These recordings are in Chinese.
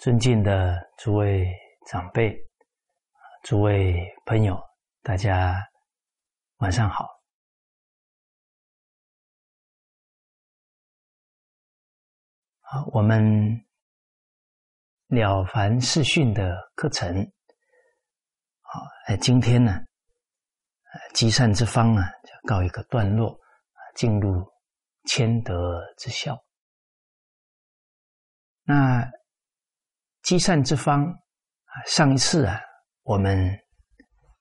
尊敬的诸位长辈、诸位朋友，大家晚上好。好，我们《了凡四训》的课程，好，今天呢，积善之方啊，就告一个段落，进入谦德之效。那积善之方啊，上一次啊，我们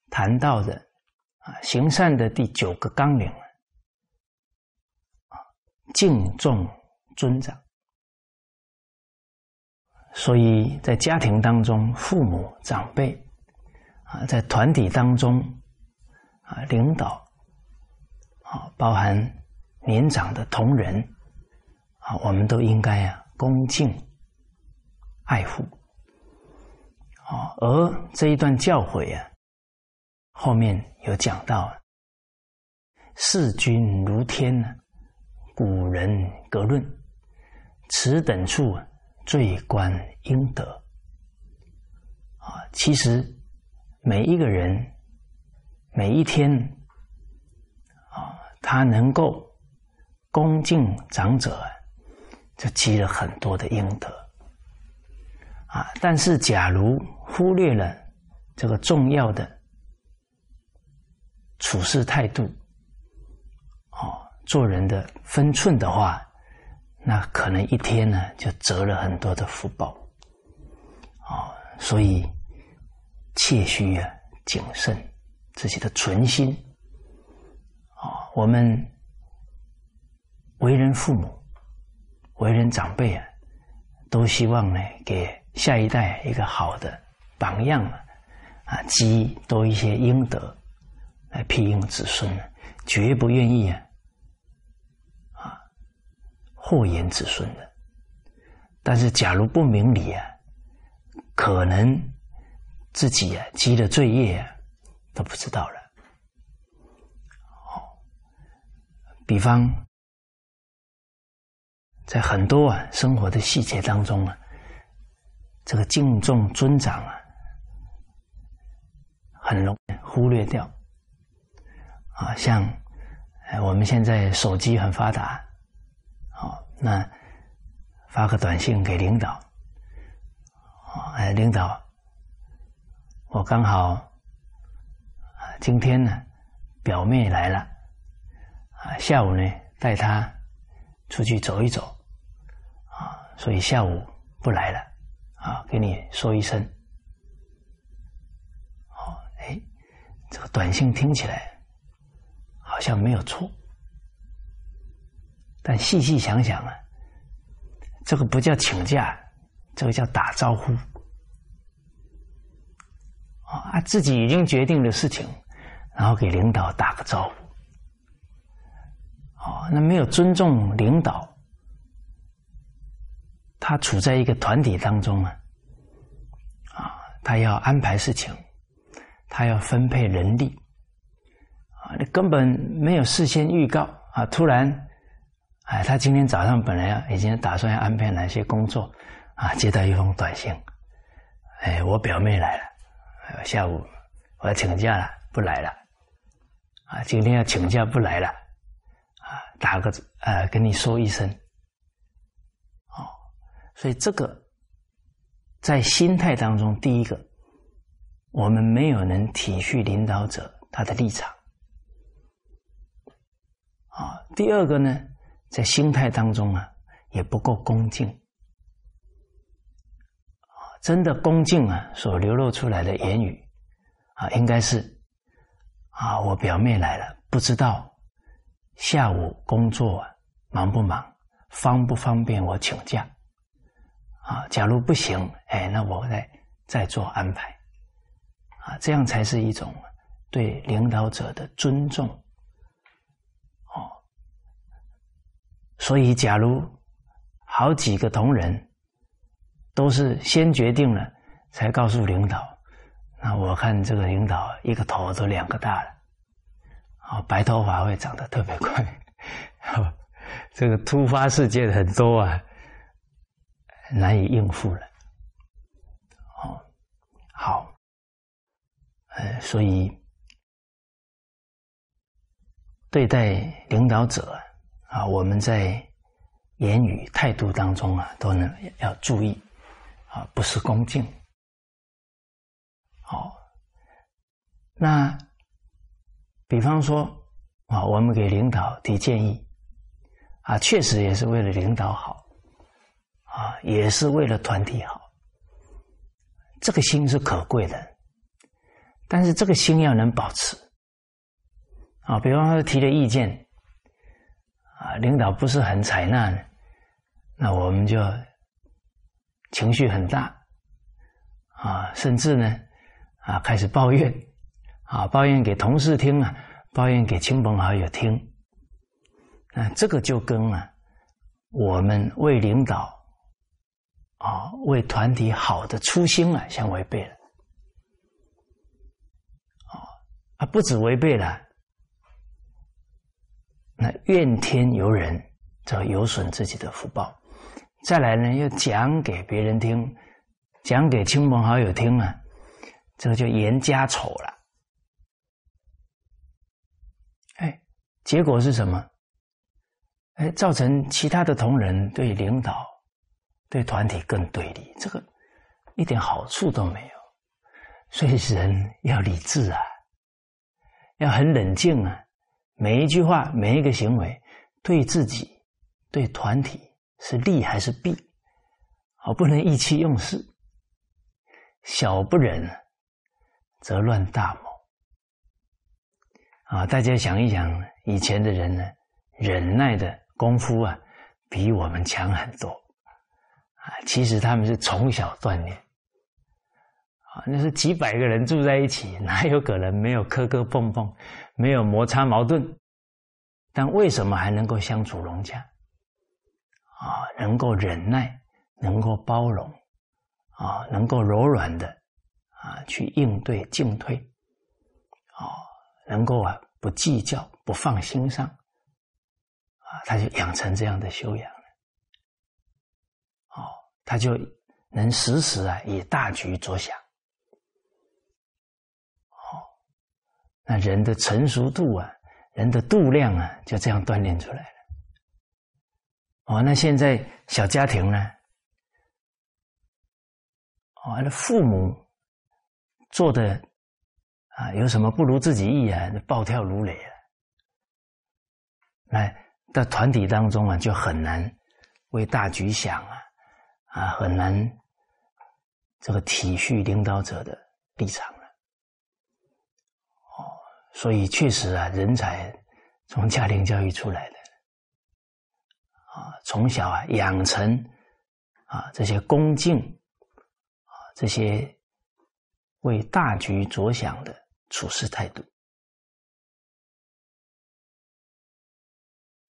谈到的啊，行善的第九个纲领啊，敬重尊长。所以在家庭当中，父母长辈啊，在团体当中啊，领导啊，包含年长的同仁啊，我们都应该啊，恭敬。爱护，啊，而这一段教诲啊，后面有讲到，视君如天呢，古人格论，此等处最观应得，啊，其实每一个人每一天，啊，他能够恭敬长者，就积了很多的阴德。啊！但是，假如忽略了这个重要的处事态度，哦，做人的分寸的话，那可能一天呢就折了很多的福报。哦，所以切须啊谨慎自己的存心。啊，我们为人父母、为人长辈啊，都希望呢给。下一代一个好的榜样啊，积多一些阴德来庇荫子孙，绝不愿意啊啊祸延子孙的。但是，假如不明理啊，可能自己啊积的罪业啊都不知道了。哦，比方在很多啊生活的细节当中啊。这个敬重尊长啊，很容易忽略掉啊。像我们现在手机很发达，好，那发个短信给领导，哎，领导，我刚好，今天呢，表妹来了啊，下午呢带她出去走一走啊，所以下午不来了。啊，给你说一声，哦，哎，这个短信听起来好像没有错，但细细想想啊，这个不叫请假，这个叫打招呼。啊，自己已经决定的事情，然后给领导打个招呼，哦，那没有尊重领导。他处在一个团体当中啊，啊，他要安排事情，他要分配人力，啊，你根本没有事先预告啊，突然，哎，他今天早上本来要已经打算要安排哪些工作，啊，接到一封短信，哎，我表妹来了，下午我要请假了，不来了，啊，今天要请假不来了，啊，打个呃跟你说一声。所以，这个在心态当中，第一个，我们没有能体恤领导者他的立场啊；第二个呢，在心态当中啊，也不够恭敬啊。真的恭敬啊，所流露出来的言语啊，应该是啊，我表妹来了，不知道下午工作忙不忙，方不方便我请假。啊，假如不行，哎，那我再再做安排，啊，这样才是一种对领导者的尊重，哦。所以，假如好几个同仁都是先决定了才告诉领导，那我看这个领导一个头都两个大了，啊，白头发会长得特别快，这个突发事件很多啊。难以应付了。哦，好，呃，所以对待领导者啊，我们在言语态度当中啊，都能要注意啊，不是恭敬。好，那比方说啊，我们给领导提建议。啊，确实也是为了领导好。啊，也是为了团体好。这个心是可贵的，但是这个心要能保持啊。比方说提的意见啊，领导不是很采纳，那我们就情绪很大啊，甚至呢啊开始抱怨啊，抱怨给同事听啊，抱怨给亲朋好友听。那这个就跟啊我们为领导。啊，为团体好的初心啊，相违背了。啊，啊，不止违背了，那怨天尤人，这有损自己的福报。再来呢，又讲给别人听，讲给亲朋好友听啊，这个就言家丑了。哎，结果是什么？哎，造成其他的同仁对领导。对团体更对立，这个一点好处都没有。所以人要理智啊，要很冷静啊。每一句话，每一个行为，对自己、对团体是利还是弊？好，不能意气用事。小不忍，则乱大谋。啊，大家想一想，以前的人呢，忍耐的功夫啊，比我们强很多。啊其实他们是从小锻炼，啊，那是几百个人住在一起，哪有可能没有磕磕碰碰，没有摩擦矛盾？但为什么还能够相处融洽？啊，能够忍耐，能够包容，啊，能够柔软的啊去应对进退，啊，能够啊不计较，不放心上，啊，他就养成这样的修养。他就能时时啊以大局着想，哦，那人的成熟度啊，人的度量啊，就这样锻炼出来了。哦，那现在小家庭呢？哦，那父母做的啊，有什么不如自己意啊？暴跳如雷啊！那在团体当中啊，就很难为大局想啊。啊，很难这个体恤领导者的立场了。哦，所以确实啊，人才从家庭教育出来的，啊，从小啊养成啊这些恭敬啊这些为大局着想的处事态度，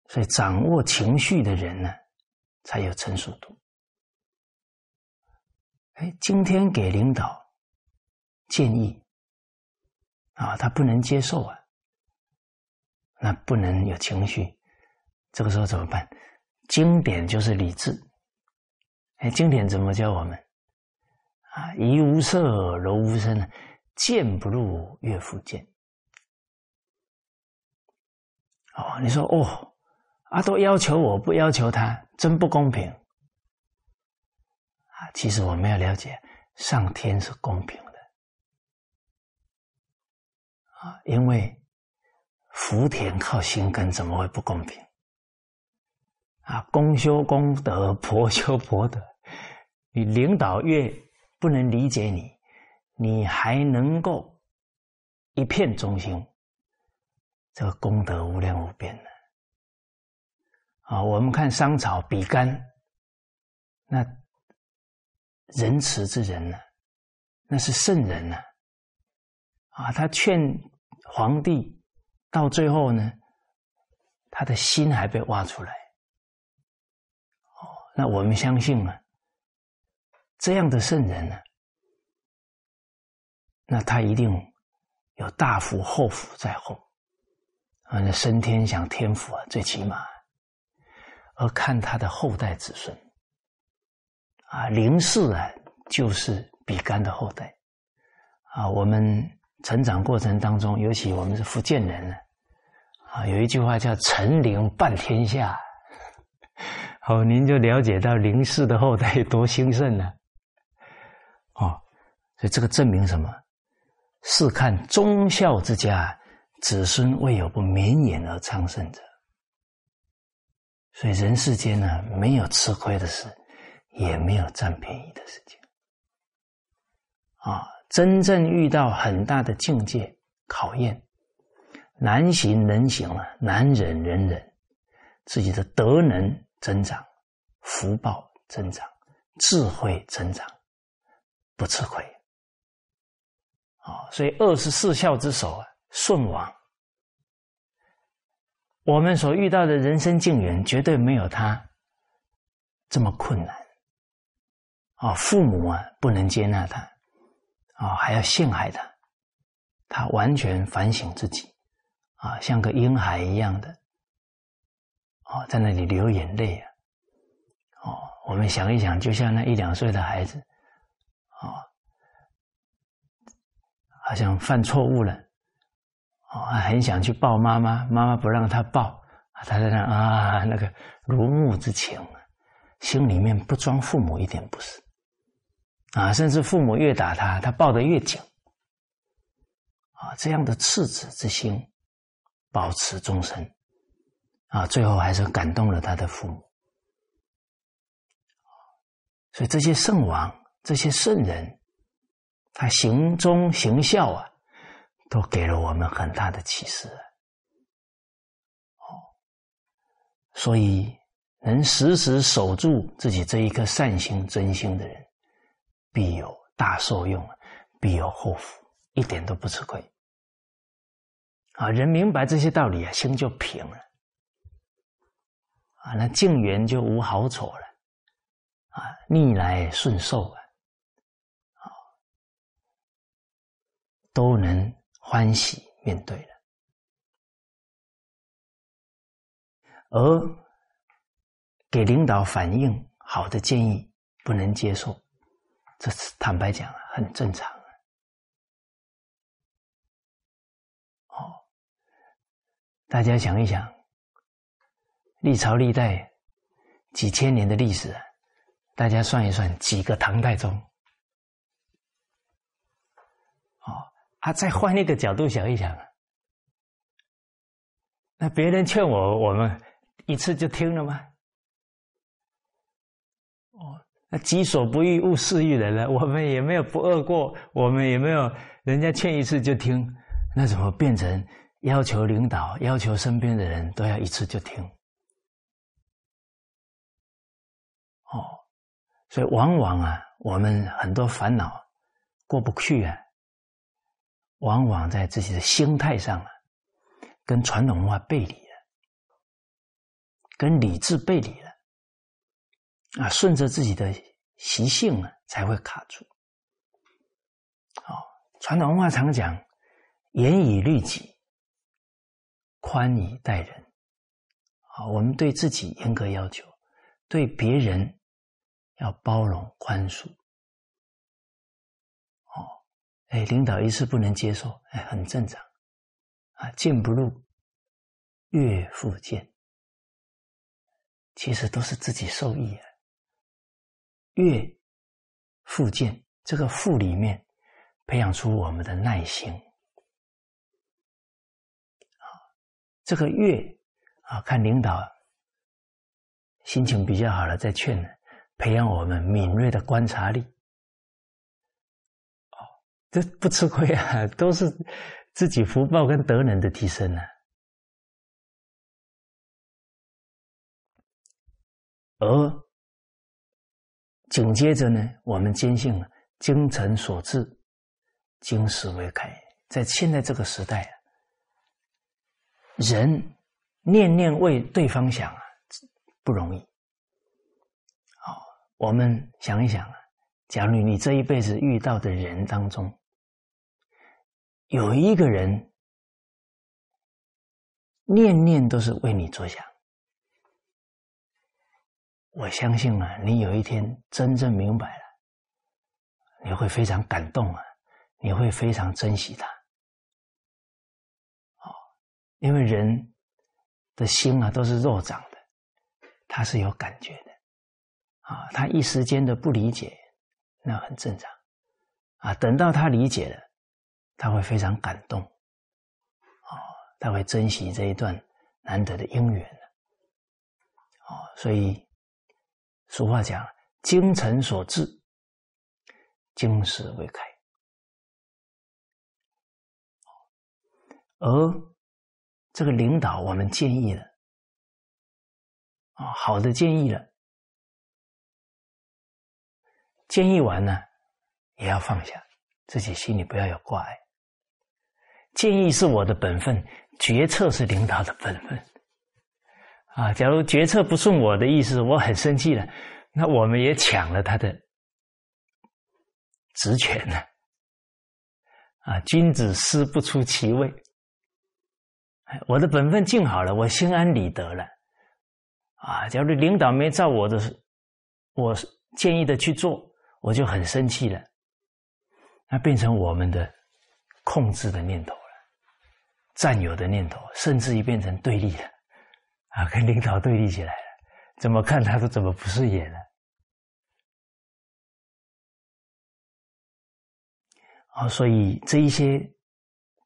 所以掌握情绪的人呢，才有成熟度。哎，今天给领导建议啊，他不能接受啊，那不能有情绪，这个时候怎么办？经典就是理智。哎，经典怎么教我们？啊，怡无色，柔无声，见不入，悦复见。哦，你说哦，啊，都要求我不要求他，真不公平。其实我们要了解，上天是公平的啊，因为福田靠心根，怎么会不公平？啊，公修公德，婆修婆德，你领导越不能理解你，你还能够一片忠心，这个功德无量无边的啊！我们看商朝比干，那。仁慈之人呢，那是圣人呢，啊，他劝皇帝，到最后呢，他的心还被挖出来，哦，那我们相信啊，这样的圣人呢，那他一定有大福后福在后，啊，那升天享天福啊，最起码，而看他的后代子孙。啊，林氏啊，就是比干的后代啊。我们成长过程当中，尤其我们是福建人呢，啊，有一句话叫“陈灵半天下”，好，您就了解到林氏的后代多兴盛呢。哦，所以这个证明什么？试看忠孝之家，子孙未有不绵延而昌盛者。所以人世间呢，没有吃亏的事，也没有占便宜的事情。啊，真正遇到很大的境界考验，难行能行了，难忍忍忍，自己的德能增长，福报增长，智慧增长，不吃亏。啊，所以二十四孝之首啊，顺王。我们所遇到的人生境缘，绝对没有他这么困难。啊，父母啊，不能接纳他，啊，还要陷害他，他完全反省自己，啊，像个婴孩一样的，哦，在那里流眼泪啊，哦，我们想一想，就像那一两岁的孩子，啊，好像犯错误了。哦，很想去抱妈妈，妈妈不让他抱，他在那啊，那个如沐之情，心里面不装父母一点不是，啊，甚至父母越打他，他抱得越紧，啊，这样的赤子之心，保持终身，啊，最后还是感动了他的父母，所以这些圣王，这些圣人，他行忠行孝啊。都给了我们很大的启示，哦，所以能时时守住自己这一颗善心真心的人，必有大受用，必有后福，一点都不吃亏。啊，人明白这些道理啊，心就平了，啊，那境缘就无好丑了，啊，逆来顺受啊，啊，都能。欢喜面对了，而给领导反映好的建议不能接受，这是坦白讲很正常哦，大家想一想，历朝历代几千年的历史，大家算一算，几个唐太宗？他再换一个角度想一想，那别人劝我，我们一次就听了吗？哦，那己所不欲，勿施于人了。我们也没有不饿过，我们也没有人家劝一次就听，那怎么变成要求领导、要求身边的人都要一次就听？哦，所以往往啊，我们很多烦恼过不去啊。往往在自己的心态上啊，跟传统文化背离了，跟理智背离了，啊，顺着自己的习性呢，才会卡住。哦，传统文化常讲“严以律己，宽以待人”。啊，我们对自己严格要求，对别人要包容宽恕。哦哎，领导一次不能接受，哎，很正常，啊，进不入，越复见，其实都是自己受益啊。越复谏，这个复里面培养出我们的耐心，啊，这个越啊，看领导心情比较好了再劝，培养我们敏锐的观察力。哦这不吃亏啊，都是自己福报跟德能的提升呢。而紧接着呢，我们坚信啊，精诚所至，金石为开。在现在这个时代啊，人念念为对方想啊，不容易。好，我们想一想啊，假如你这一辈子遇到的人当中，有一个人念念都是为你着想，我相信啊，你有一天真正明白了，你会非常感动啊，你会非常珍惜他哦因为人的心啊都是肉长的，他是有感觉的啊。他一时间的不理解，那很正常啊。等到他理解了，他会非常感动啊，他会珍惜这一段难得的姻缘哦。所以俗话讲：“精诚所至，金石为开。”而这个领导，我们建议了啊，好的建议了，建议完呢，也要放下，自己心里不要有挂碍。建议是我的本分，决策是领导的本分。啊，假如决策不顺我的意思，我很生气了，那我们也抢了他的职权呢。啊，君子思不出其位。我的本分尽好了，我心安理得了，啊！假如领导没照我的我建议的去做，我就很生气了，那变成我们的控制的念头了，占有的念头，甚至于变成对立了，啊，跟领导对立起来了，怎么看他都怎么不顺眼了，啊！所以这一些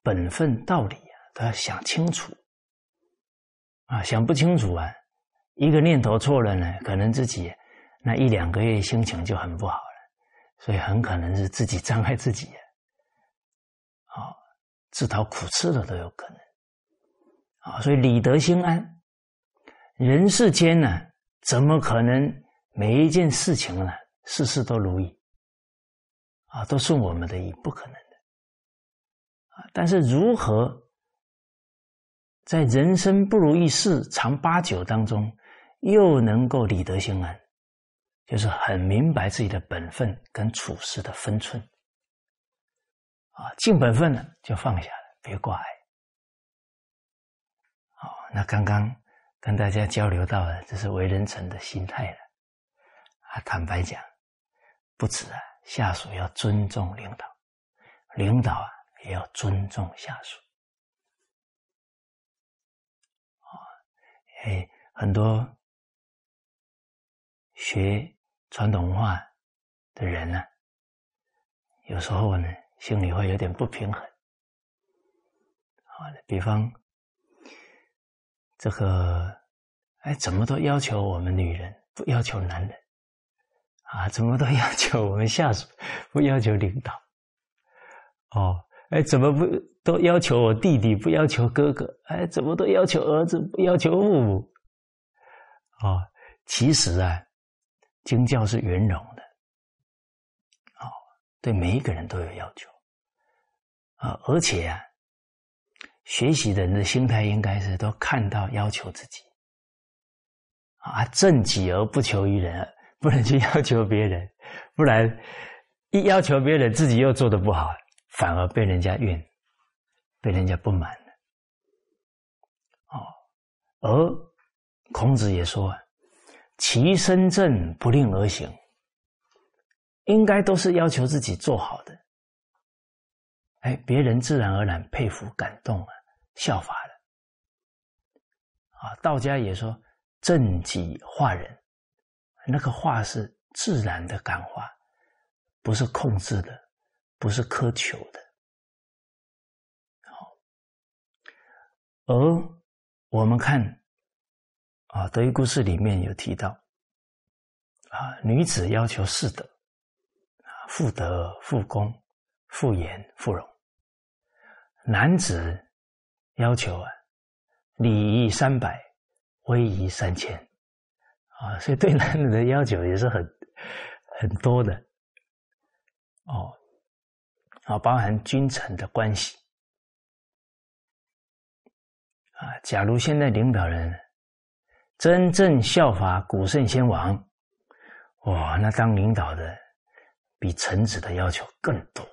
本分道理啊。都要想清楚啊！想不清楚啊，一个念头错了呢，可能自己那一两个月心情就很不好了，所以很可能是自己伤害自己啊，自讨苦吃的都有可能啊！所以理得心安，人世间呢，怎么可能每一件事情呢，事事都如意啊，都顺我们的意？不可能的啊！但是如何？在人生不如意事常八九当中，又能够理得心安，就是很明白自己的本分跟处事的分寸，啊，尽本分了就放下了，别挂碍。好，那刚刚跟大家交流到了，这是为人臣的心态了。啊，坦白讲，不止啊，下属要尊重领导，领导啊也要尊重下属。啊哎，很多学传统文化的人呢，有时候呢，心里会有点不平衡。啊，比方这个，哎，怎么都要求我们女人，不要求男人啊？怎么都要求我们下属，不要求领导？哦。哎，怎么不都要求我弟弟，不要求哥哥？哎，怎么都要求儿子，不要求父母？啊，其实啊，经教是圆融的，哦，对每一个人都有要求，啊，而且啊，学习的人的心态应该是都看到要求自己，啊，正己而不求于人，不能去要求别人，不然一要求别人，自己又做的不好。反而被人家怨，被人家不满了。哦，而孔子也说：“其身正不令而行。”应该都是要求自己做好的。哎，别人自然而然佩服、感动啊，效法的。啊，道家也说：“正己化人。”那个化是自然的感化，不是控制的。不是苛求的，好。而我们看啊，德育故事里面有提到啊，女子要求四德啊，妇德、妇功、妇言、妇容；男子要求啊，礼仪三百，威仪三千啊，所以对男人的要求也是很很多的哦。啊，包含君臣的关系啊。假如现在领导人真正效法古圣先王，哇，那当领导的比臣子的要求更多。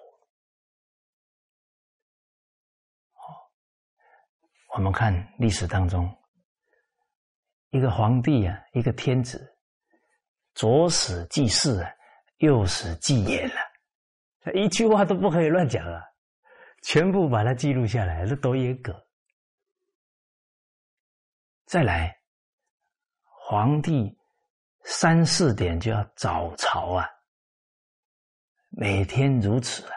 我们看历史当中，一个皇帝啊，一个天子，左使记事啊，右使记言了。一句话都不可以乱讲啊！全部把它记录下来，这多严格再来，皇帝三四点就要早朝啊，每天如此啊，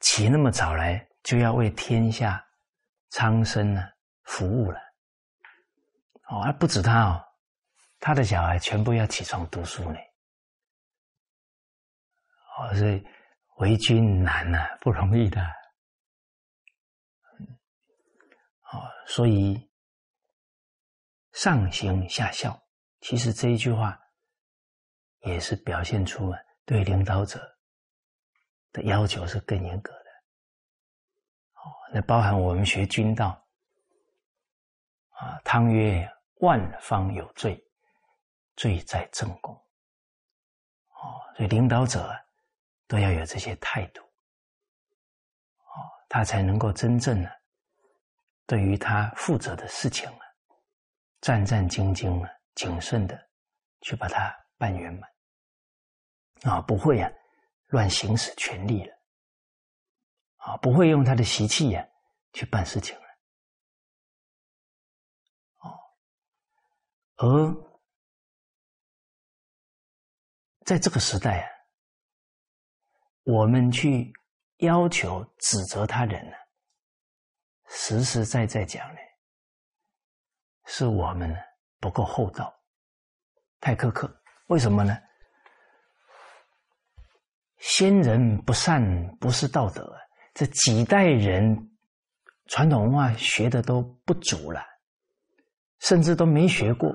起那么早来，就要为天下苍生呢服务了。哦，还不止他哦，他的小孩全部要起床读书呢。哦，所以为君难呐，不容易的。哦，所以上行下效，其实这一句话也是表现出了对领导者的要求是更严格。那包含我们学军道啊，汤曰。万方有罪，罪在正宫。哦，所以领导者都要有这些态度，哦，他才能够真正的对于他负责的事情啊，战战兢兢啊，谨慎的去把它办圆满。啊，不会啊，乱行使权力了。啊，不会用他的习气呀去办事情了。哦而在这个时代啊，我们去要求指责他人呢，实实在在讲呢，是我们不够厚道，太苛刻。为什么呢？先人不善不是道德啊，这几代人传统文化学的都不足了，甚至都没学过。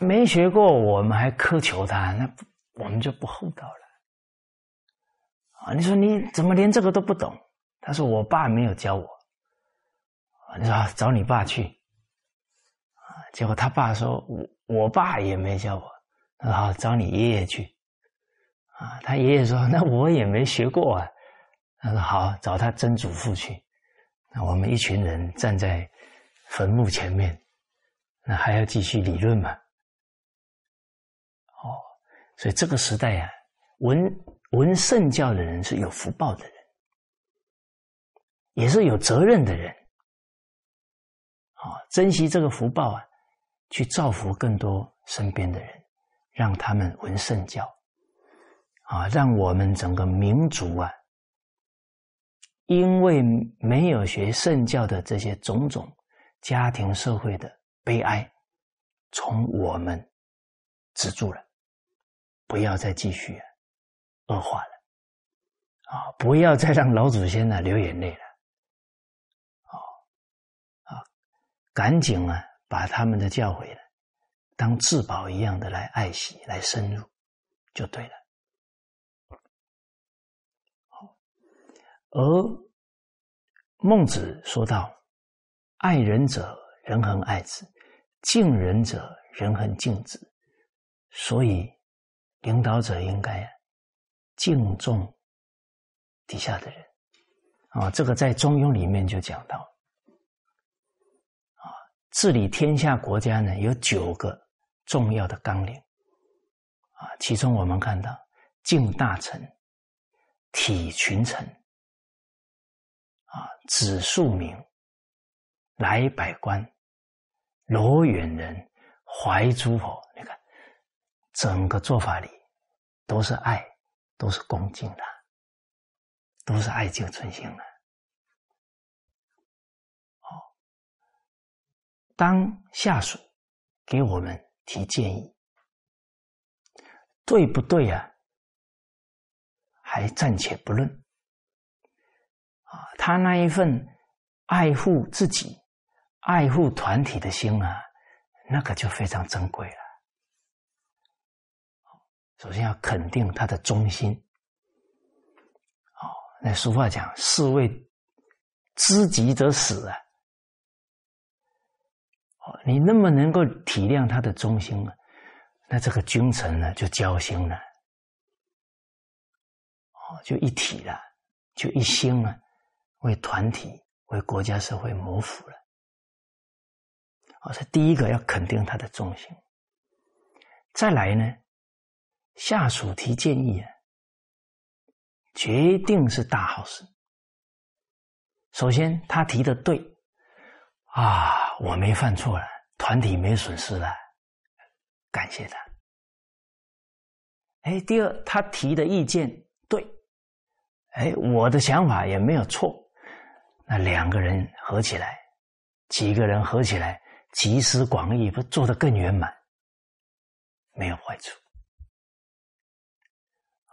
没学过，我们还苛求他，那我们就不厚道了。啊，你说你怎么连这个都不懂？他说我爸没有教我。你说找你爸去。结果他爸说我我爸也没教我。他说好找你爷爷去。啊，他爷爷说那我也没学过啊。他说好找他曾祖父去。那我们一群人站在坟墓前面，那还要继续理论吗？所以这个时代啊，闻闻圣教的人是有福报的人，也是有责任的人。啊，珍惜这个福报啊，去造福更多身边的人，让他们闻圣教，啊，让我们整个民族啊，因为没有学圣教的这些种种家庭社会的悲哀，从我们止住了。不要再继续恶化了，啊！不要再让老祖先呢流眼泪了，啊啊！赶紧啊，把他们的教诲呢，当至宝一样的来爱惜、来深入，就对了。而孟子说道：“爱人者，人恒爱之；敬人者，人恒敬之。”所以。领导者应该敬重底下的人啊，这个在《中庸》里面就讲到啊，治理天下国家呢有九个重要的纲领啊，其中我们看到敬大臣、体群臣啊，子庶民、来百官、罗远人、怀诸侯，你看整个做法里。都是爱，都是恭敬的，都是爱敬存心的。哦，当下属给我们提建议，对不对啊？还暂且不论。啊，他那一份爱护自己、爱护团体的心啊，那可就非常珍贵了。首先要肯定他的忠心，哦，那俗话讲“士为知己者死”啊，哦，你那么能够体谅他的忠心啊，那这个君臣呢就交心了，哦，就一体了，就一心了，为团体、为国家社会谋福了。哦，这第一个要肯定他的忠心，再来呢？下属提建议啊，决定是大好事。首先，他提的对啊，我没犯错了，团体没损失了，感谢他。哎，第二，他提的意见对，哎，我的想法也没有错，那两个人合起来，几个人合起来，集思广益，不做得更圆满，没有坏处。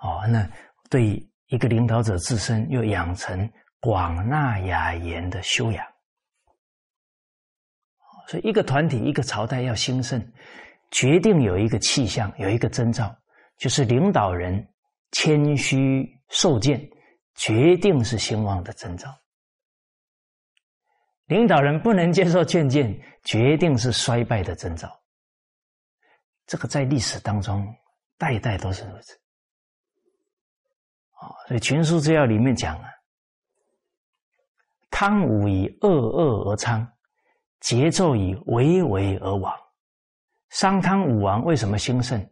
哦，那对一个领导者自身又养成广纳雅言的修养。所以，一个团体、一个朝代要兴盛，决定有一个气象，有一个征兆，就是领导人谦虚受见，决定是兴旺的征兆。领导人不能接受劝谏，决定是衰败的征兆。这个在历史当中代代都是如此。啊，所以《群书治要》里面讲啊，汤武以恶恶而昌。节奏以为为而亡，商汤武王为什么兴盛？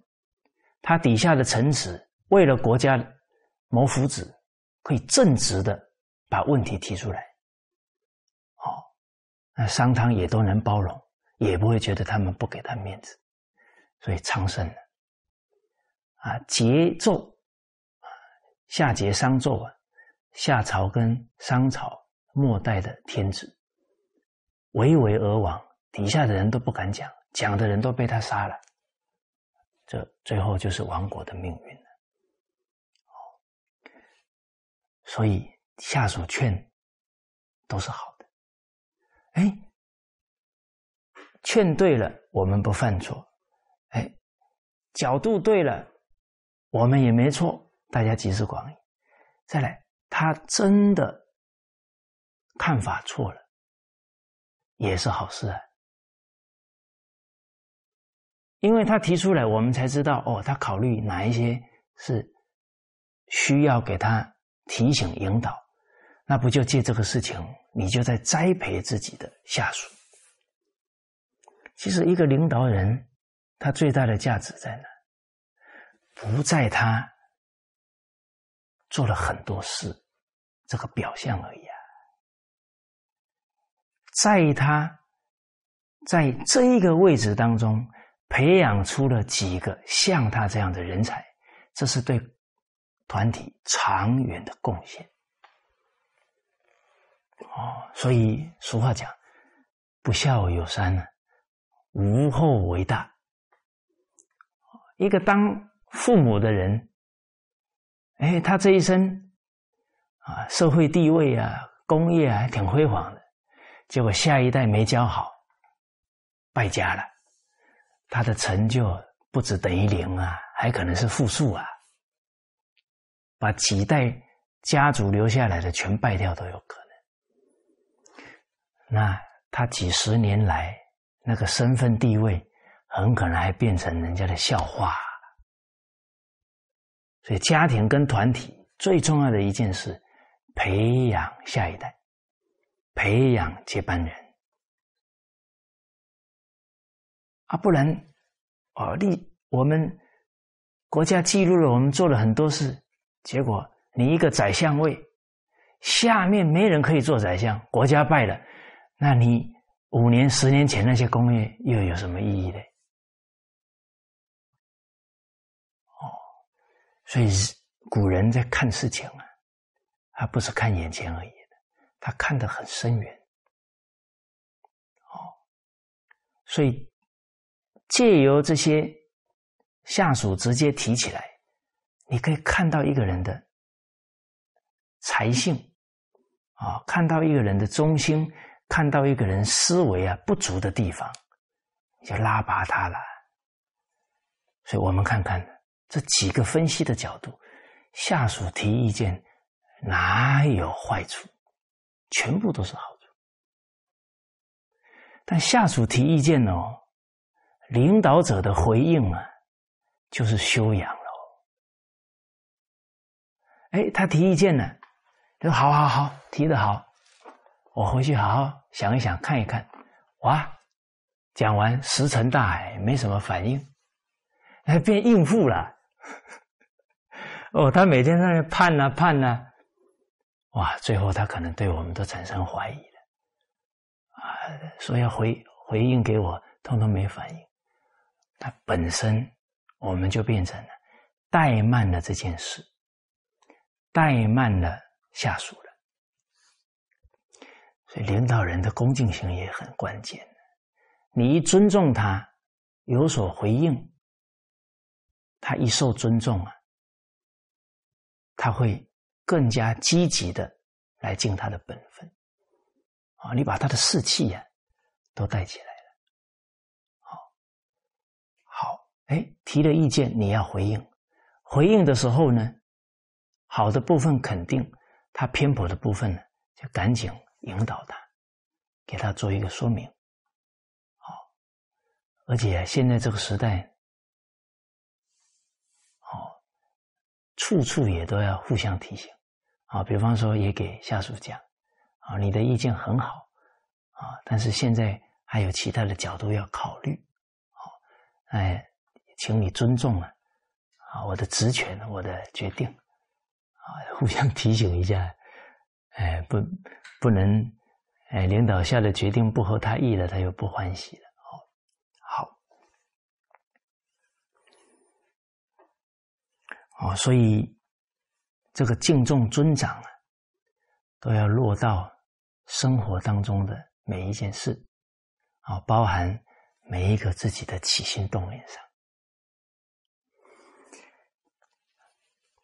他底下的臣子为了国家谋福祉，可以正直的把问题提出来。那商汤也都能包容，也不会觉得他们不给他面子，所以昌盛了。啊，桀纣啊，夏桀、商纣啊，夏朝跟商朝末代的天子。为为而亡，底下的人都不敢讲，讲的人都被他杀了，这最后就是亡国的命运了。所以下属劝都是好，哎，劝对了，我们不犯错，哎，角度对了，我们也没错，大家集思广益。再来，他真的看法错了。也是好事啊，因为他提出来，我们才知道哦，他考虑哪一些是需要给他提醒引导，那不就借这个事情，你就在栽培自己的下属。其实，一个领导人，他最大的价值在哪？不在他做了很多事这个表象而已啊。在他，在这一个位置当中，培养出了几个像他这样的人才，这是对团体长远的贡献。哦，所以俗话讲，“不孝有三呢，无后为大。”一个当父母的人，哎，他这一生啊，社会地位啊，工业啊，挺辉煌的。结果下一代没教好，败家了，他的成就不止等于零啊，还可能是负数啊，把几代家族留下来的全败掉都有可能。那他几十年来那个身份地位，很可能还变成人家的笑话。所以家庭跟团体最重要的一件事，培养下一代。培养接班人啊，不然哦，立我们国家记录了我们做了很多事，结果你一个宰相位，下面没人可以做宰相，国家败了，那你五年、十年前那些工业又有什么意义呢？哦，所以古人在看事情啊，他不是看眼前而已。他看得很深远，哦，所以借由这些下属直接提起来，你可以看到一个人的才性，啊，看到一个人的忠心，看到一个人思维啊不足的地方，就拉拔他了。所以我们看看这几个分析的角度，下属提意见哪有坏处？全部都是好处，但下属提意见哦，领导者的回应啊，就是修养喽。哎，他提意见呢，说好好好，提的好，我回去好好想一想，看一看。哇，讲完石沉大海，没什么反应，哎，变应付了。哦，他每天在那盼呐盼呐。哇！最后他可能对我们都产生怀疑了，啊，说要回回应给我，通通没反应。他本身我们就变成了怠慢了这件事，怠慢了下属了。所以领导人的恭敬心也很关键。你一尊重他，有所回应，他一受尊重啊，他会更加积极的来尽他的本分。啊，你把他的士气呀都带起来了。好，好，哎，提了意见你要回应，回应的时候呢，好的部分肯定，他偏颇的部分呢，就赶紧。引导他，给他做一个说明，好，而且现在这个时代，好，处处也都要互相提醒，啊，比方说也给下属讲，啊，你的意见很好，啊，但是现在还有其他的角度要考虑，好，哎，请你尊重啊，啊，我的职权，我的决定，啊，互相提醒一下。哎，不，不能，哎，领导下的决定不合他意了，他又不欢喜了。哦，好，哦，所以这个敬重尊长啊，都要落到生活当中的每一件事，啊，包含每一个自己的起心动念上。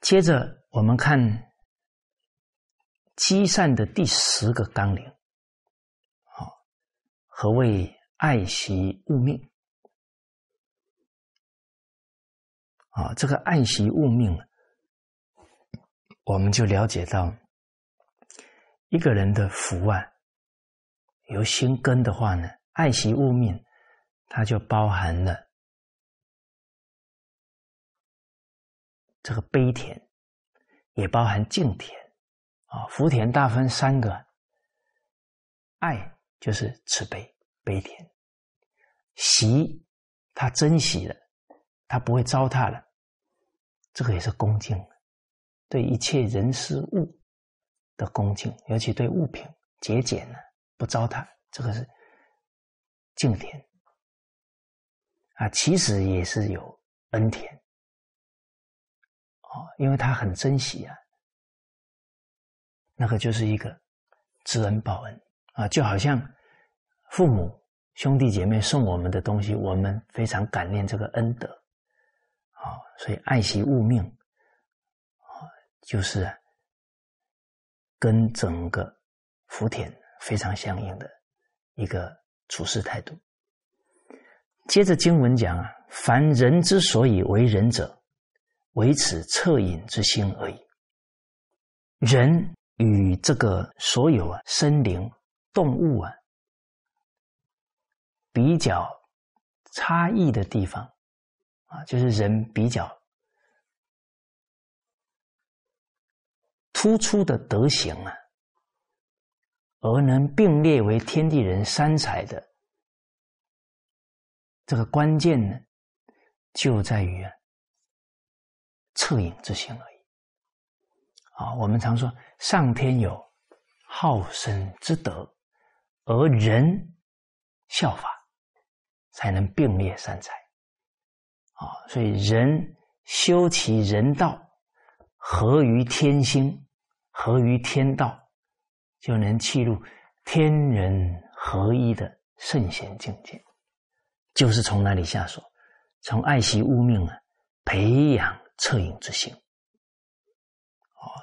接着我们看。积善的第十个纲领，好，何谓爱惜物命？啊，这个爱惜物命，我们就了解到，一个人的福啊，由心根的话呢，爱惜物命，它就包含了这个悲田，也包含敬田。啊，福田大分三个，爱就是慈悲悲田，喜他珍惜了，他不会糟蹋了，这个也是恭敬，对一切人事物的恭敬，尤其对物品节俭呢，不糟蹋，这个是敬田。啊，其实也是有恩田，哦，因为他很珍惜啊。那个就是一个知恩报恩啊，就好像父母兄弟姐妹送我们的东西，我们非常感念这个恩德啊，所以爱惜物命啊，就是跟整个福田非常相应的一个处事态度。接着经文讲啊，凡人之所以为人者，唯此恻隐之心而已。人。与这个所有啊生灵动物啊比较差异的地方啊，就是人比较突出的德行啊，而能并列为天地人三才的这个关键呢，就在于啊恻隐之心而已。啊，我们常说上天有好生之德，而人效法，才能并列三才。啊，所以人修其人道，合于天心，合于天道，就能契入天人合一的圣贤境界。就是从哪里下手？从爱惜物命啊，培养恻隐之心。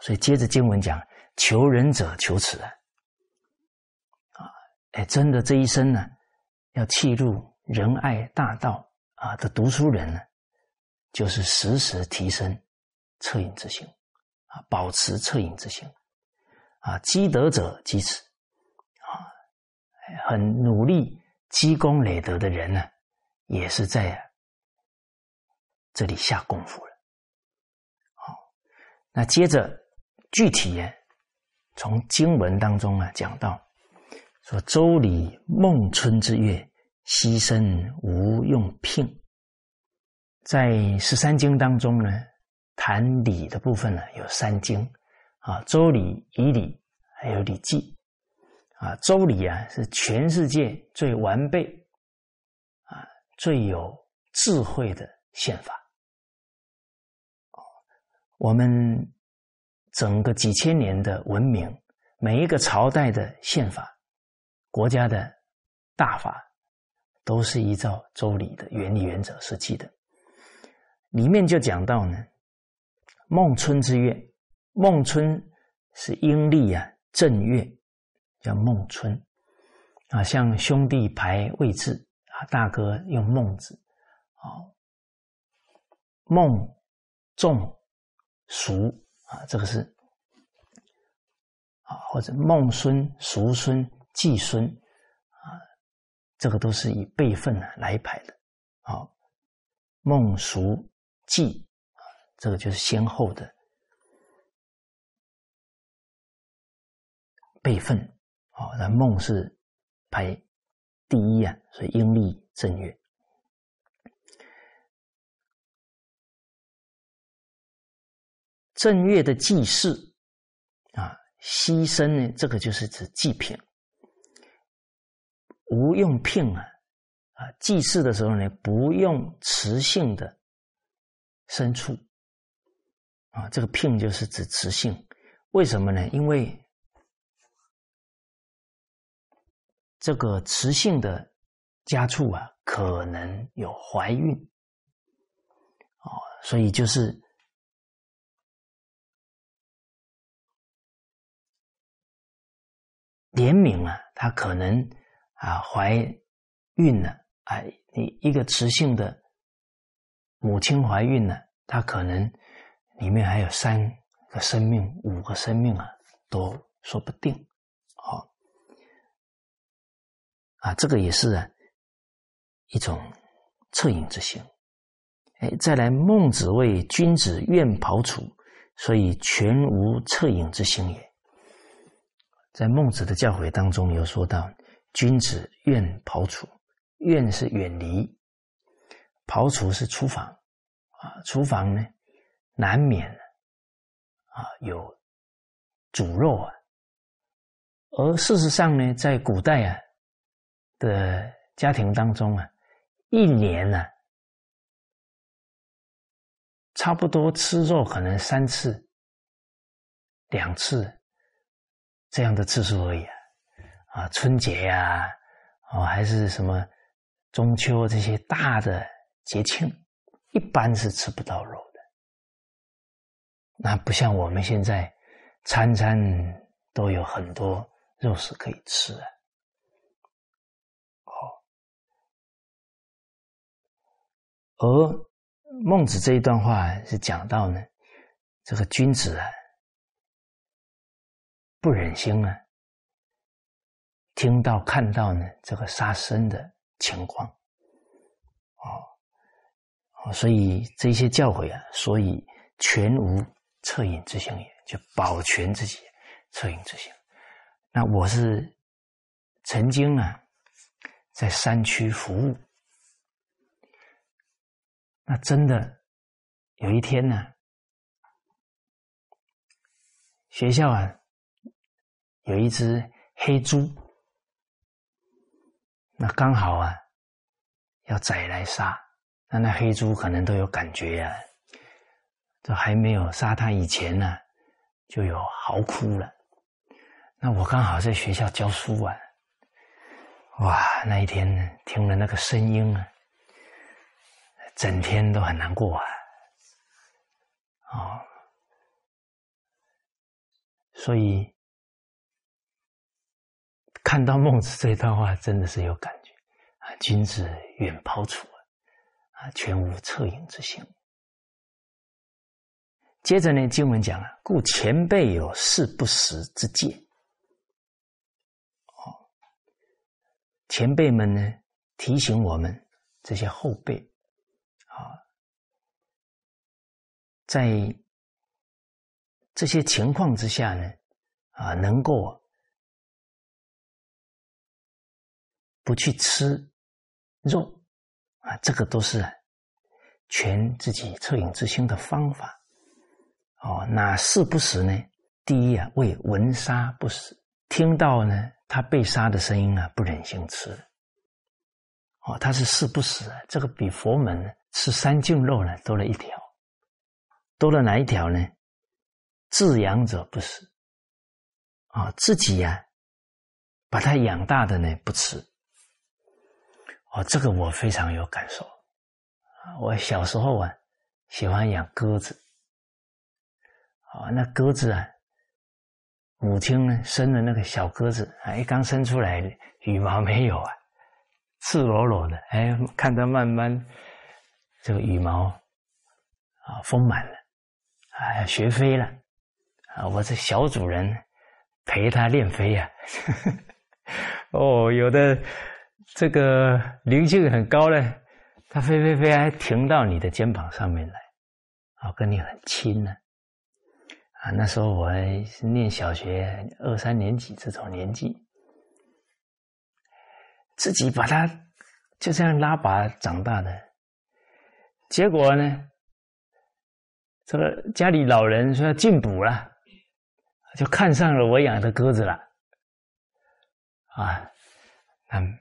所以接着经文讲，求仁者求此啊，啊，哎，真的这一生呢，要契入仁爱大道啊的读书人呢，就是时时提升恻隐之心啊，保持恻隐之心啊，积德者积此啊，很努力积功累德的人呢，也是在这里下功夫了。好，那接着。具体，从经文当中啊讲到，说周礼孟春之月，牺牲无用聘。在十三经当中呢，谈礼的部分呢有三经啊，周礼、仪礼还有礼记啊，周礼啊是全世界最完备啊、最有智慧的宪法。我们整个几千年的文明，每一个朝代的宪法、国家的大法，都是依照周礼的原理原则设计的。里面就讲到呢，孟春之月，孟春是阴历啊正月。叫孟春啊，像兄弟排位置啊，大哥用孟字啊，孟仲叔啊，这个是啊，或者孟孙、叔孙、季孙啊，这个都是以辈分来排的啊。孟叔季啊，这个就是先后的辈分。啊，那孟是排第一啊，所以阴历正月。正月的祭祀啊，牺牲呢，这个就是指祭品，无用聘啊啊，祭祀的时候呢，不用雌性的牲畜啊，这个聘就是指雌性，为什么呢？因为这个雌性的家畜啊，可能有怀孕，哦，所以就是怜悯啊，他可能啊怀孕了，哎，你一个雌性的母亲怀孕了，它可能里面还有三个生命、五个生命啊，都说不定哦。啊，这个也是啊，一种恻隐之心。哎，再来，孟子谓君子愿庖厨，所以全无恻隐之心也。在孟子的教诲当中，有说到，君子愿庖厨，愿是远离，庖厨是厨房啊，厨房呢难免啊有煮肉啊，而事实上呢，在古代啊。的家庭当中啊，一年呢，差不多吃肉可能三次、两次这样的次数而已啊，啊，春节呀，哦，还是什么中秋这些大的节庆，一般是吃不到肉的。那不像我们现在餐餐都有很多肉食可以吃啊。而孟子这一段话是讲到呢，这个君子啊，不忍心啊，听到看到呢这个杀生的情况，哦，所以这些教诲啊，所以全无恻隐之心也，就保全自己恻隐之心。那我是曾经啊，在山区服务。那真的有一天呢，学校啊有一只黑猪，那刚好啊要宰来杀，那那黑猪可能都有感觉啊，这还没有杀它以前呢，就有嚎哭了。那我刚好在学校教书啊，哇，那一天听了那个声音啊。整天都很难过啊，哦，所以看到孟子这段话，真的是有感觉啊！君子远庖厨啊，全无恻隐之心。接着呢，经文讲啊，故前辈有事不食之戒。哦，前辈们呢，提醒我们这些后辈。啊，在这些情况之下呢，啊，能够不去吃肉啊，这个都是全自己恻隐之心的方法。哦，哪是不食呢？第一啊，为闻杀不食，听到呢他被杀的声音啊，不忍心吃。哦，他是是不死，这个比佛门吃三净肉呢多了一条，多了哪一条呢？自养者不死。啊，自己呀，把他养大的呢不吃。哦，这个我非常有感受。我小时候啊，喜欢养鸽子。啊，那鸽子啊，母亲呢生的那个小鸽子，哎，刚生出来，羽毛没有啊，赤裸裸的，哎，看它慢慢这个羽毛啊丰满了，哎，学飞了。啊，我这小主人陪它练飞呀。哦，有的。这个灵性很高呢，它飞飞飞还停到你的肩膀上面来，啊，跟你很亲呢，啊，那时候我是念小学二三年级这种年纪，自己把它就这样拉拔长大的，结果呢，这个家里老人说要进补了，就看上了我养的鸽子了，啊，嗯。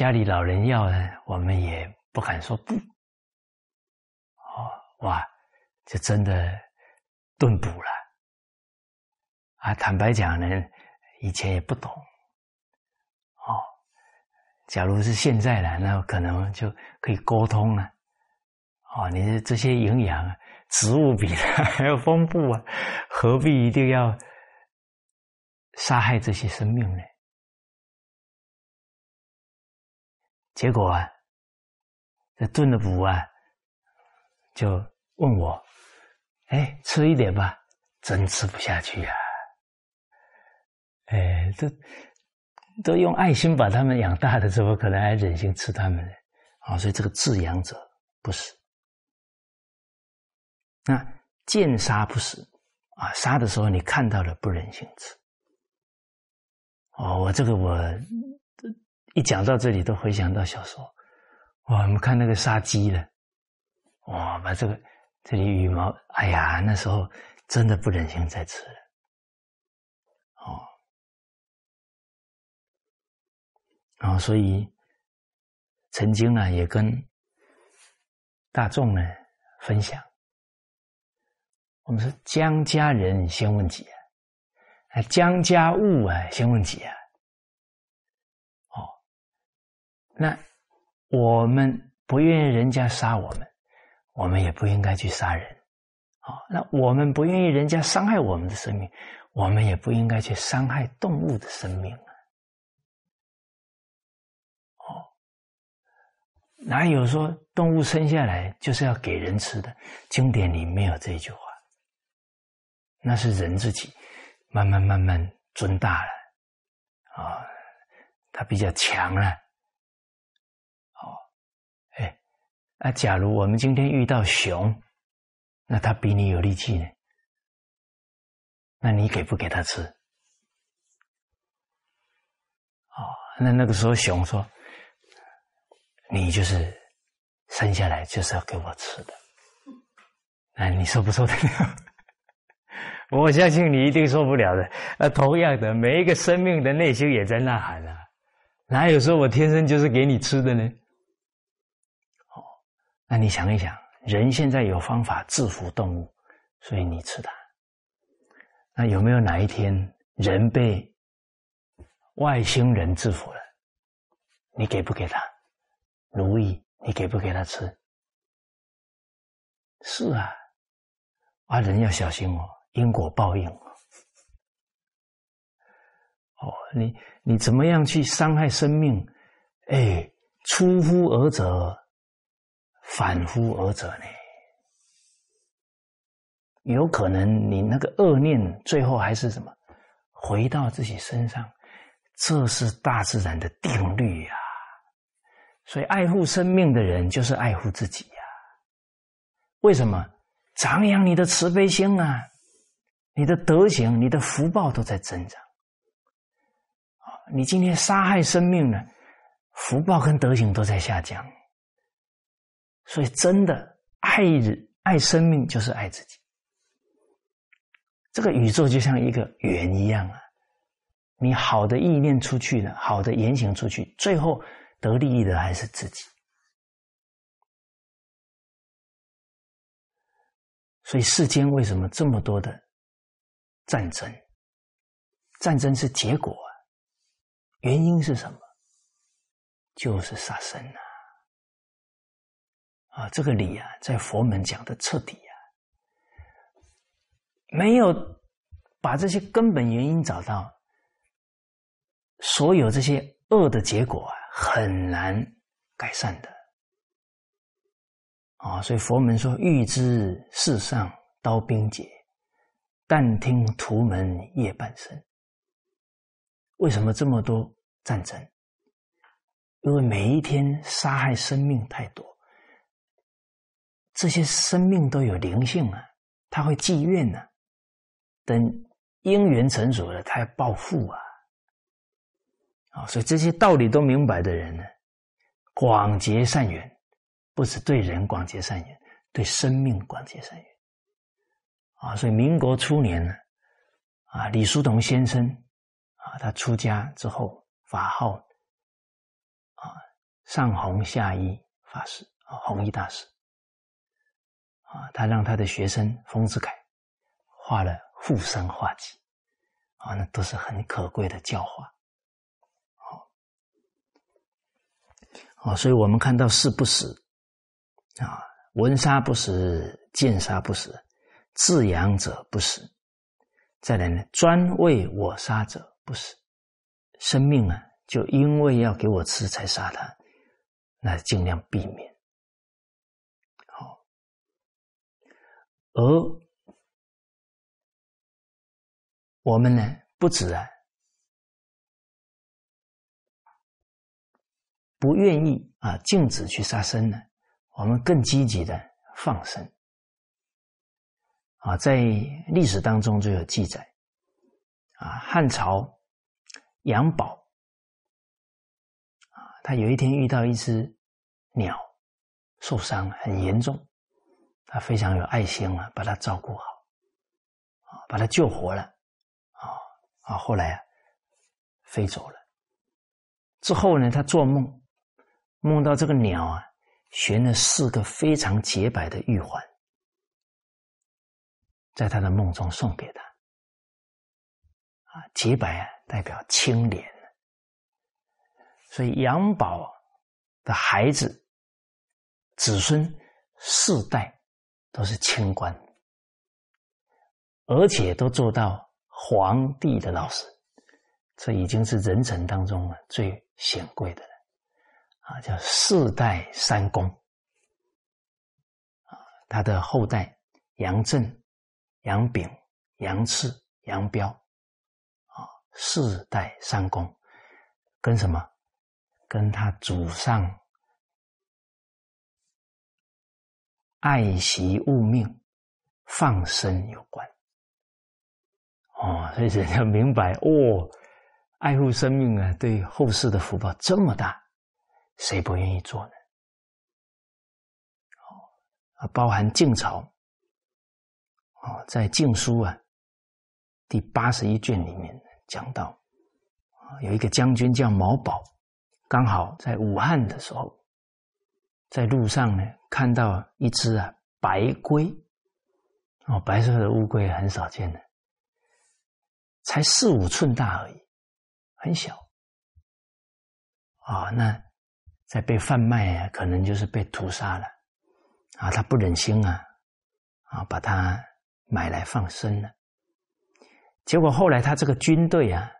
家里老人要呢，我们也不敢说不。哦，哇，就真的顿补了啊！坦白讲呢，以前也不懂。哦，假如是现在了，那可能就可以沟通了。哦，你的这些营养，植物比它还要丰富啊，何必一定要杀害这些生命呢？结果啊，这炖的补啊，就问我：“哎，吃一点吧。”真吃不下去啊！哎，这都用爱心把他们养大的，怎么可能还忍心吃他们呢？啊，所以这个自养者不死。那见杀不死啊，杀的时候你看到了不忍心吃。哦，我这个我。一讲到这里，都回想到小时候，哇，我们看那个杀鸡的，哇，把这个这里羽毛，哎呀，那时候真的不忍心再吃了，哦，然后所以曾经呢，也跟大众呢分享，我们说将家人先问己啊，将家物啊先问己啊。那我们不愿意人家杀我们，我们也不应该去杀人。好，那我们不愿意人家伤害我们的生命，我们也不应该去伤害动物的生命啊。哦，哪有说动物生下来就是要给人吃的？经典里没有这句话。那是人自己慢慢慢慢尊大了啊，他比较强了。那假如我们今天遇到熊，那它比你有力气呢？那你给不给它吃？哦，那那个时候熊说：“你就是生下来就是要给我吃的。”哎，你受不受得了？我相信你一定受不了的。那同样的，每一个生命的内心也在呐喊啊！哪有说我天生就是给你吃的呢？那你想一想，人现在有方法制服动物，所以你吃它。那有没有哪一天人被外星人制服了？你给不给他奴役？你给不给他吃？是啊，啊，人要小心哦，因果报应哦。哦，你你怎么样去伤害生命？哎，出乎尔者。反夫而者呢？有可能你那个恶念最后还是什么？回到自己身上，这是大自然的定律呀。所以爱护生命的人就是爱护自己呀。为什么？长养你的慈悲心啊，你的德行、你的福报都在增长。你今天杀害生命呢，福报跟德行都在下降。所以，真的爱人、爱生命，就是爱自己。这个宇宙就像一个圆一样啊，你好的意念出去了，好的言行出去，最后得利益的还是自己。所以世间为什么这么多的战争？战争是结果啊，原因是什么？就是杀生啊！啊，这个理啊，在佛门讲的彻底啊，没有把这些根本原因找到，所有这些恶的结果啊，很难改善的。啊，所以佛门说：“欲知世上刀兵劫，但听屠门夜半声。”为什么这么多战争？因为每一天杀害生命太多，这些生命都有灵性啊，他会积怨呢。等因缘成熟了，他要报复啊。啊，所以这些道理都明白的人呢，广结善缘，不止对人广结善缘，对生命广结善缘。啊，所以民国初年呢，啊，李叔同先生。啊，他出家之后，法号啊上弘下依法师啊，弘一大师啊，他让他的学生丰子恺画了护身画集啊，那都是很可贵的教化。好，哦，所以我们看到事不死啊，闻杀不死，见杀不死，自养者不死，再来呢，专为我杀者。不死，生命啊，就因为要给我吃才杀他，那尽量避免。好，而我们呢，不止啊，不愿意啊，禁止去杀生呢，我们更积极的放生。啊，在历史当中就有记载，啊，汉朝。杨宝啊，他有一天遇到一只鸟受伤很严重，他非常有爱心啊，把它照顾好，啊，把它救活了，啊啊，后来啊飞走了。之后呢，他做梦，梦到这个鸟啊悬了四个非常洁白的玉环，在他的梦中送给他，啊，洁白啊。代表清廉，所以杨宝的孩子、子孙四代都是清官，而且都做到皇帝的老师，这已经是人臣当中啊最显贵的了。啊，叫四代三公。啊，他的后代杨震、杨炳、杨赐、杨彪啊。四代三公，跟什么？跟他祖上爱惜物命、放生有关。哦，所以人家明白哦，爱护生命啊，对后世的福报这么大，谁不愿意做呢？哦，包含晋朝，哦，在《晋书》啊第八十一卷里面。讲到，有一个将军叫毛宝，刚好在武汉的时候，在路上呢看到一只啊白龟，哦，白色的乌龟很少见的，才四五寸大而已，很小啊。那在被贩卖啊，可能就是被屠杀了啊。他不忍心啊，啊，把它买来放生了。结果后来他这个军队啊，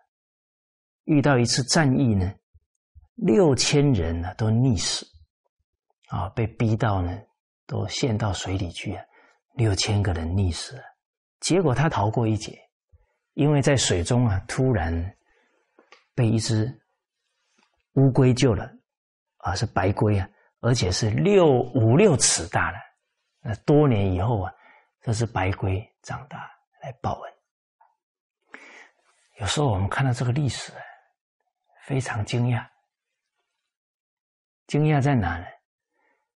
遇到一次战役呢，六千人呢都溺死，啊，被逼到呢都陷到水里去啊，六千个人溺死了。结果他逃过一劫，因为在水中啊，突然被一只乌龟救了，啊，是白龟啊，而且是六五六尺大了。那多年以后啊，这只白龟长大来报恩。有时候我们看到这个历史，非常惊讶。惊讶在哪呢？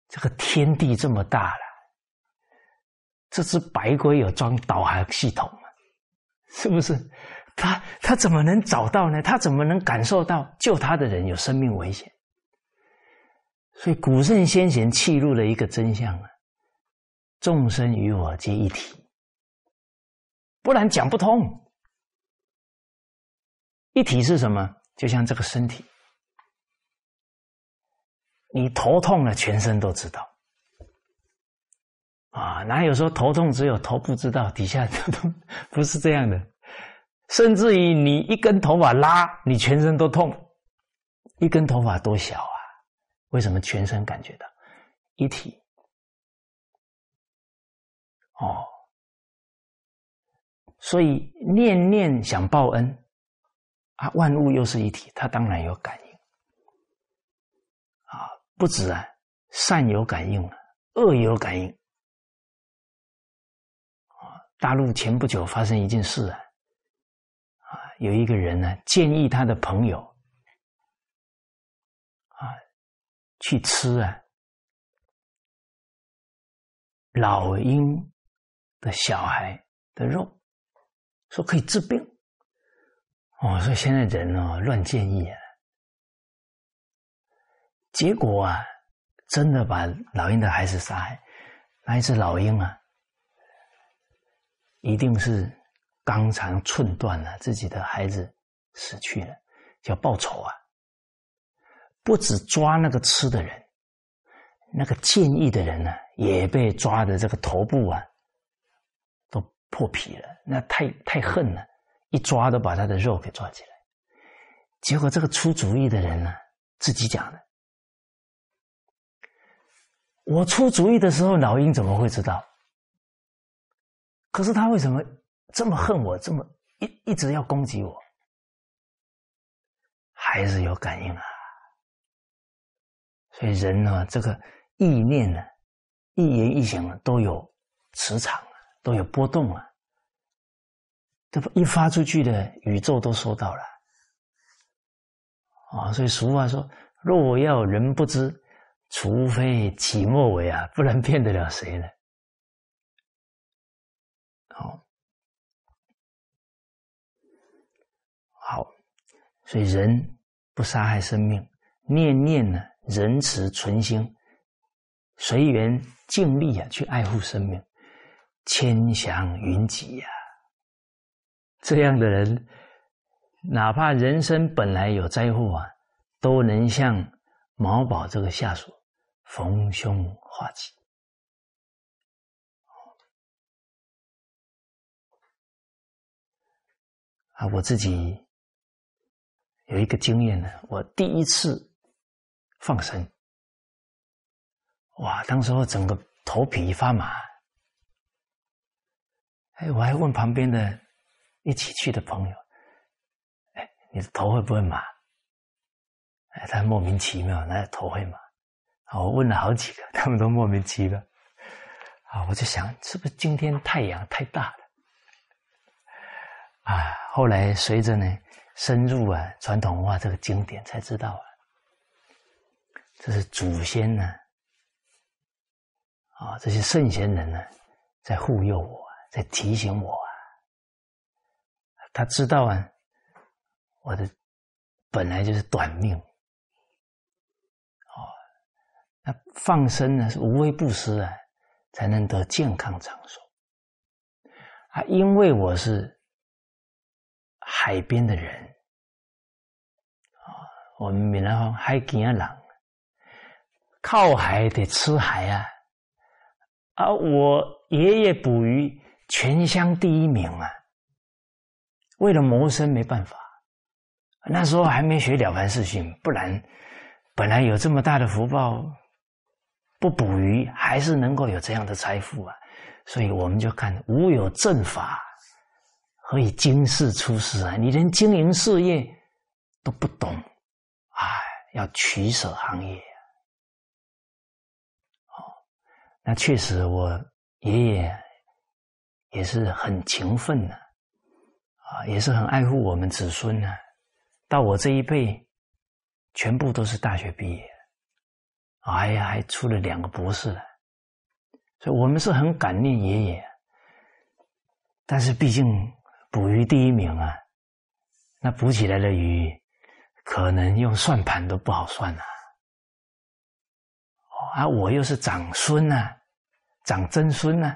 这个天地这么大了，这只白龟有装导航系统吗？是不是？他他怎么能找到呢？他怎么能感受到救他的人有生命危险？所以古圣先贤记录了一个真相啊：众生与我皆一体，不然讲不通。一体是什么？就像这个身体，你头痛了，全身都知道。啊，哪有说头痛只有头不知道，底下都 不是这样的。甚至于你一根头发拉，你全身都痛。一根头发多小啊？为什么全身感觉到一体？哦，所以念念想报恩。啊，万物又是一体，它当然有感。不止啊，善有感应啊，恶有感应。啊，大陆前不久发生一件事啊，啊，有一个人呢建议他的朋友啊去吃啊老鹰的小孩的肉，说可以治病。哦，所以现在人哦乱建议啊，结果啊，真的把老鹰的孩子杀害。那一只老鹰啊，一定是肝肠寸断了，自己的孩子死去了，要报仇啊！不止抓那个吃的人，那个建议的人呢，也被抓的这个头部啊，都破皮了，那太太恨了。一抓都把他的肉给抓起来，结果这个出主意的人呢，自己讲的：“我出主意的时候，老鹰怎么会知道？可是他为什么这么恨我，这么一一直要攻击我？还是有感应啊！所以人呢，这个意念呢，一言一行都有磁场，都有波动啊。”这不一发出去的宇宙都收到了啊！所以俗话说：“若要人不知，除非己莫为啊，不然骗得了谁呢？”好，好，所以人不杀害生命，念念呢仁慈存心，随缘尽力啊去爱护生命，千祥云集呀。这样的人，哪怕人生本来有灾祸啊，都能像毛宝这个下属逢凶化吉。啊，我自己有一个经验呢，我第一次放生，哇，当时我整个头皮发麻，哎，我还问旁边的。一起去的朋友，哎，你的头会不会麻？哎，他莫名其妙，那头会麻。我问了好几个，他们都莫名其妙。啊，我就想，是不是今天太阳太大了？啊，后来随着呢深入啊传统文化这个经典，才知道啊，这是祖先呢，啊，这些圣贤人呢，在护佑我，在提醒我啊。他知道啊，我的本来就是短命，那放生呢是无微不施啊，才能得健康长寿。啊，因为我是海边的人，啊，我们闽南话海边的人，靠海得吃海啊，啊，我爷爷捕鱼全乡第一名啊。为了谋生没办法，那时候还没学了凡四训，不然本来有这么大的福报，不捕鱼还是能够有这样的财富啊！所以我们就看无有正法，何以经世出世啊？你连经营事业都不懂，哎，要取舍行业。哦，那确实我爷爷也是很勤奋的。啊，也是很爱护我们子孙呢。到我这一辈，全部都是大学毕业，哎呀，还出了两个博士来，所以我们是很感念爷爷。但是毕竟捕鱼第一名啊，那捕起来的鱼，可能用算盘都不好算呐。啊，我又是长孙呐，长曾孙呐。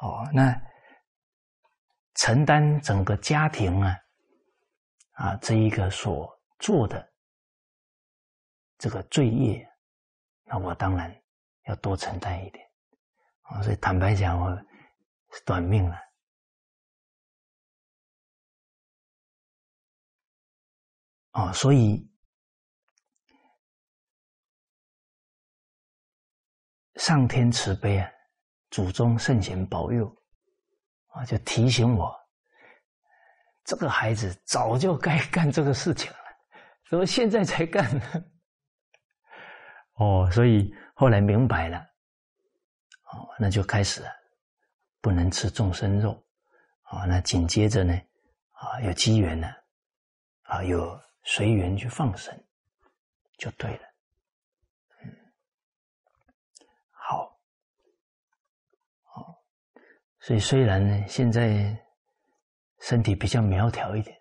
哦，那承担整个家庭啊，啊，这一个所做的这个罪业，那我当然要多承担一点。啊，所以坦白讲，我是短命了。啊，所以上天慈悲啊，祖宗圣贤保佑啊，就提醒我，这个孩子早就该干这个事情了，怎么现在才干呢？哦，所以后来明白了，哦，那就开始不能吃众生肉啊，那紧接着呢，啊，有机缘呢，啊，有。随缘去放生，就对了。嗯，好，好，所以虽然呢，现在身体比较苗条一点，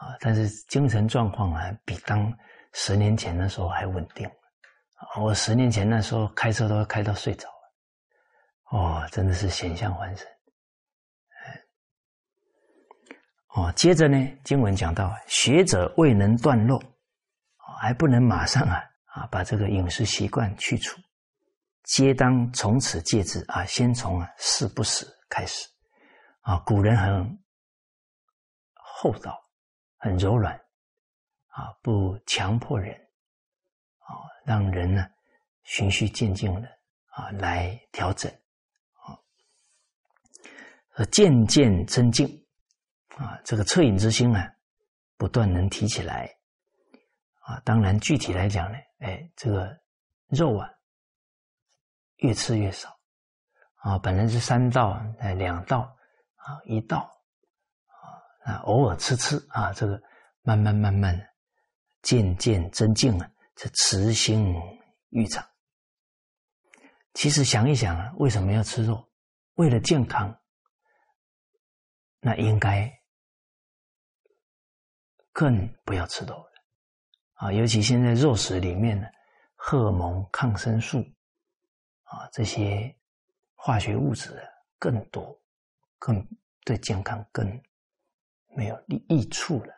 啊，但是精神状况啊，比当十年前的时候还稳定。我十年前那时候开车都要开到睡着了，哦，真的是险象环生。哦，接着呢，经文讲到，学者未能断漏，还不能马上啊啊把这个饮食习惯去除，皆当从此戒之啊，先从啊食不食开始啊。古人很厚道，很柔软啊，不强迫人，让人呢循序渐进的啊来调整啊，渐渐增进。啊，这个恻隐之心啊，不断能提起来啊。当然，具体来讲呢，哎，这个肉啊，越吃越少啊。本来是三道，哎，两道啊，一道啊，啊，偶尔吃吃啊，这个慢慢慢慢的，渐渐增进啊，这慈心欲长。其实想一想啊，为什么要吃肉？为了健康，那应该。更不要吃肉了啊！尤其现在肉食里面呢，荷尔蒙、抗生素啊这些化学物质更多，更对健康更没有益益处了！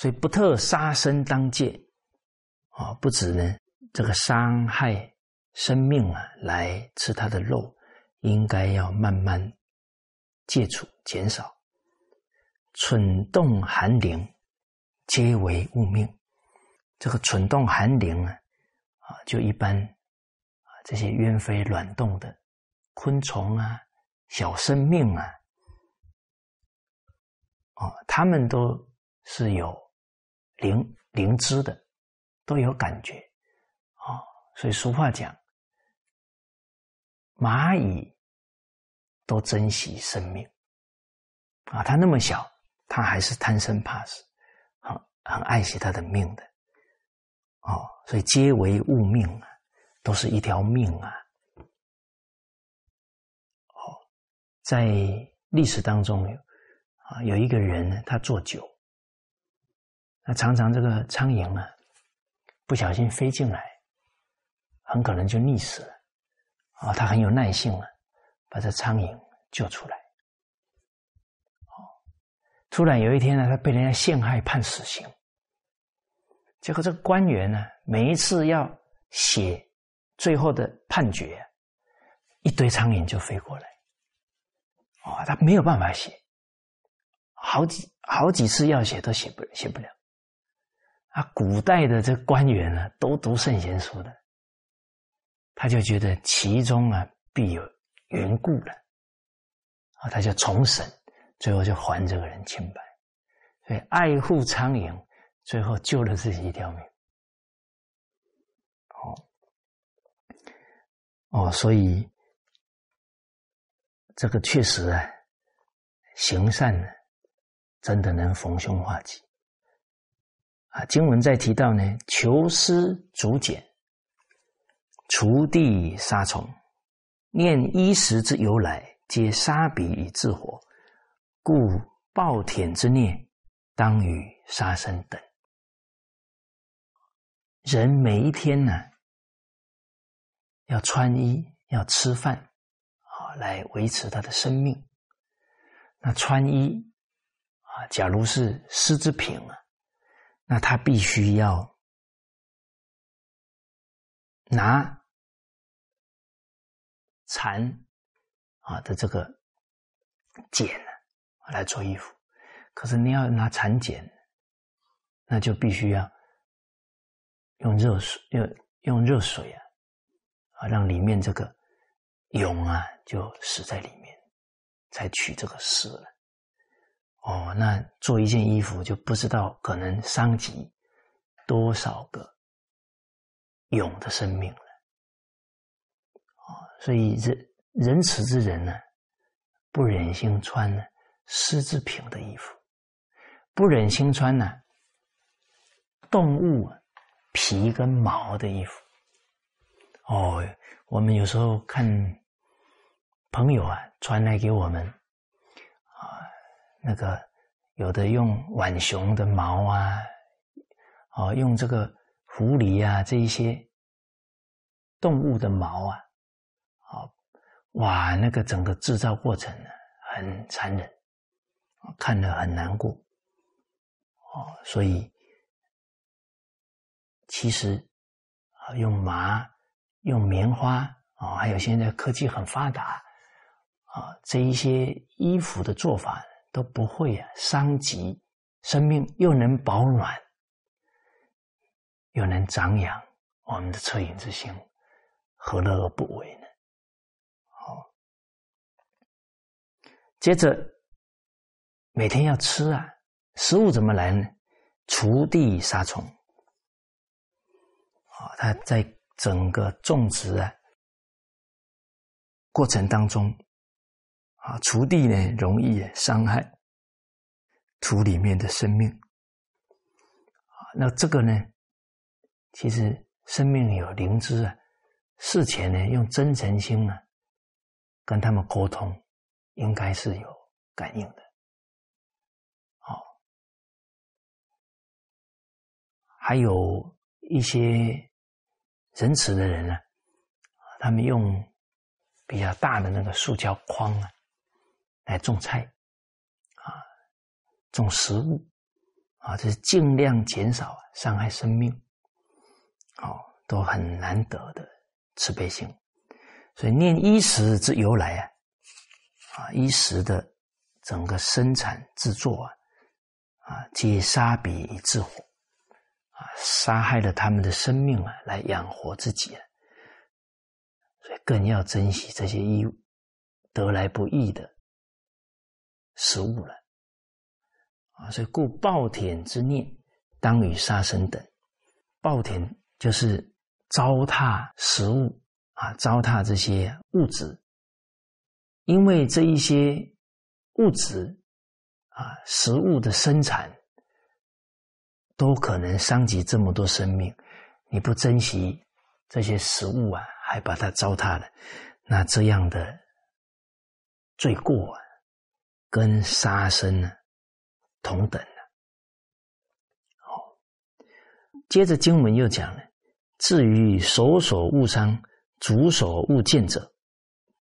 所以不特杀生当戒啊，不止呢这个伤害生命啊来吃它的肉，应该要慢慢戒除、减少。蠢动寒灵，皆为物命。这个蠢动寒灵啊，啊，就一般啊，这些鸢飞卵动的昆虫啊，小生命啊，啊，他们都是有灵灵知的，都有感觉啊。所以俗话讲，蚂蚁都珍惜生命啊，它那么小。他还是贪生怕死，很很爱惜他的命的，哦，所以皆为物命啊，都是一条命啊，哦，在历史当中有啊，有一个人呢，他做酒，那常常这个苍蝇啊，不小心飞进来，很可能就溺死了，啊，他很有耐性啊，把这苍蝇救出来。哦突然有一天呢，他被人家陷害判死刑，结果这个官员呢，每一次要写最后的判决，一堆苍蝇就飞过来，哦，他没有办法写，好几好几次要写都写不写不了，啊，古代的这官员呢，都读圣贤书的，他就觉得其中啊必有缘故了，啊，他就重审。最后就还这个人清白，所以爱护苍蝇，最后救了自己一条命。哦，哦，所以这个确实啊，行善呢，真的能逢凶化吉。啊，经文在提到呢，求师竹简，锄地杀虫，念衣食之由来，皆杀彼以自活。故暴殄之孽，当与杀生等。人每一天呢，要穿衣，要吃饭，啊，来维持他的生命。那穿衣啊，假如是丝织品啊，那他必须要拿蚕啊的这个茧来做衣服。可是你要拿蚕茧，那就必须要。用热水，用用热水啊，啊，让里面这个蛹啊就死在里面，才取这个丝了。哦，那做一件衣服就不知道可能伤及多少个蛹的生命了。哦，所以仁仁慈之人呢，不忍心穿呢丝织品的衣服，不忍心穿呢动物。皮跟毛的衣服，哦，我们有时候看朋友啊传来给我们，那个有的用浣熊的毛啊，哦，用这个狐狸啊这一些动物的毛啊，啊，哇，那个整个制造过程呢很残忍，看了很难过，哦，所以。其实，啊，用麻、用棉花啊，还有现在科技很发达啊，这一些衣服的做法都不会啊伤及生命，又能保暖，又能长养我们的恻隐之心，何乐而不为呢？好，接着每天要吃啊，食物怎么来呢？锄地杀虫。啊，它在整个种植啊过程当中，啊，锄地呢容易伤害土里面的生命，啊，那这个呢，其实生命有灵知啊，事前呢用真诚心啊跟他们沟通，应该是有感应的，好，还有一些。仁慈的人呢，他们用比较大的那个塑胶筐啊，来种菜，啊，种食物，啊，这是尽量减少伤害生命，哦，都很难得的慈悲心。所以念衣食之由来啊，啊，衣食的整个生产制作啊，啊，皆杀彼以治火。啊，杀害了他们的生命啊，来养活自己啊，所以更要珍惜这些衣物得来不易的食物了啊。所以故暴殄之念，当与杀生等。暴殄就是糟蹋食物啊，糟蹋这些物质，因为这一些物质啊，食物的生产。都可能伤及这么多生命，你不珍惜这些食物啊，还把它糟蹋了，那这样的罪过啊，跟杀生呢同等的。好，接着经文又讲了：至于手所误伤、足所误见者，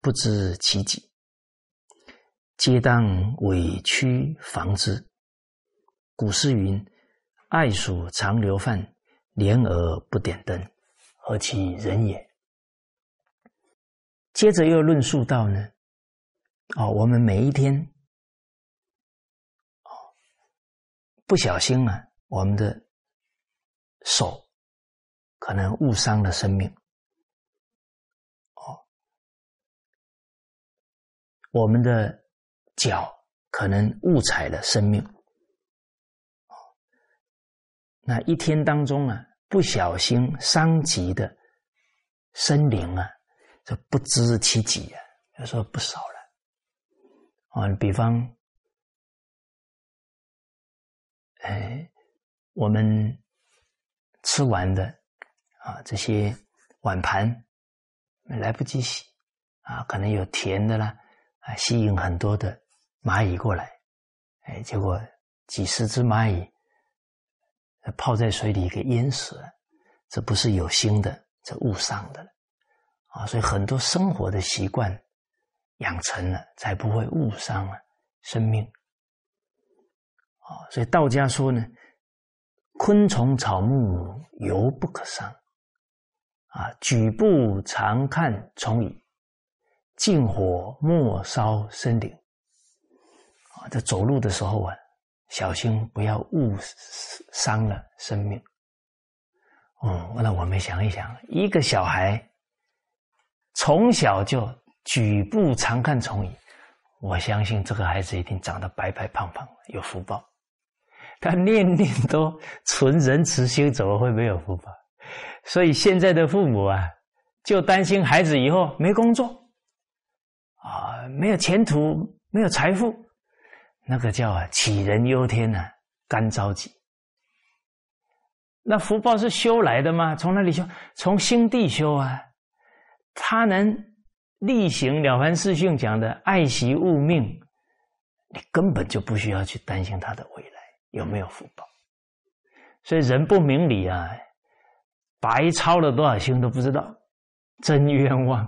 不知其几，皆当委屈防之。古诗云。爱鼠常留饭，怜而不点灯，何其人也！接着又论述到呢，哦，我们每一天，哦，不小心啊，我们的手可能误伤了生命，哦，我们的脚可能误踩了生命。那一天当中啊，不小心伤及的生灵啊，这不知其几啊，要说不少了。啊，比方，哎，我们吃完的啊，这些碗盘来不及洗啊，可能有甜的啦，啊，吸引很多的蚂蚁过来，哎，结果几十只蚂蚁泡在水里给淹死了，这不是有心的，这误伤的了啊！所以很多生活的习惯养成了，才不会误伤了生命啊！所以道家说呢，昆虫草木犹不可伤啊，举步常看虫蚁。近火莫烧森林啊！在走路的时候啊，小心不要误伤了生命。哦，那我们想一想，一个小孩从小就举步常看虫蚁，我相信这个孩子一定长得白白胖胖，有福报。他念念都存仁慈心，怎么会没有福报？所以现在的父母啊，就担心孩子以后没工作。啊，没有前途，没有财富，那个叫啊杞人忧天呐，干着急。那福报是修来的吗？从哪里修？从心地修啊。他能力行了凡四训讲的爱惜物命，你根本就不需要去担心他的未来有没有福报。所以人不明理啊，白操了多少心都不知道，真冤枉。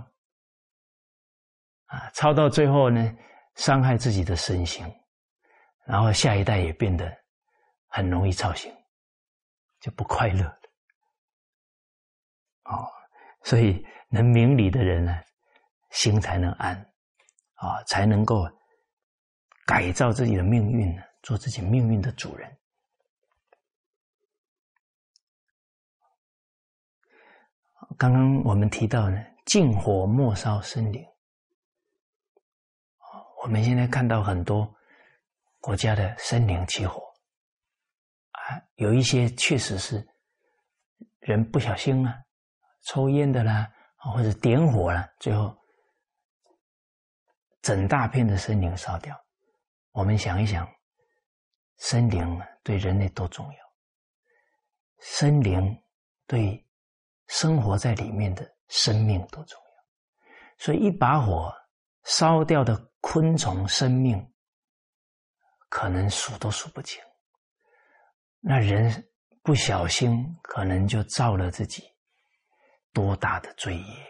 啊，操到最后呢，伤害自己的身心，然后下一代也变得很容易操心，就不快乐了。哦，所以能明理的人呢，心才能安，啊，才能够改造自己的命运呢，做自己命运的主人。刚刚我们提到呢，禁火莫烧森林。我们现在看到很多国家的森林起火，啊，有一些确实是人不小心啊，抽烟的啦，或者点火了，最后整大片的森林烧掉。我们想一想，森林对人类多重要，森林对生活在里面的生命多重要，所以一把火烧掉的。昆虫生命可能数都数不清，那人不小心可能就造了自己多大的罪业，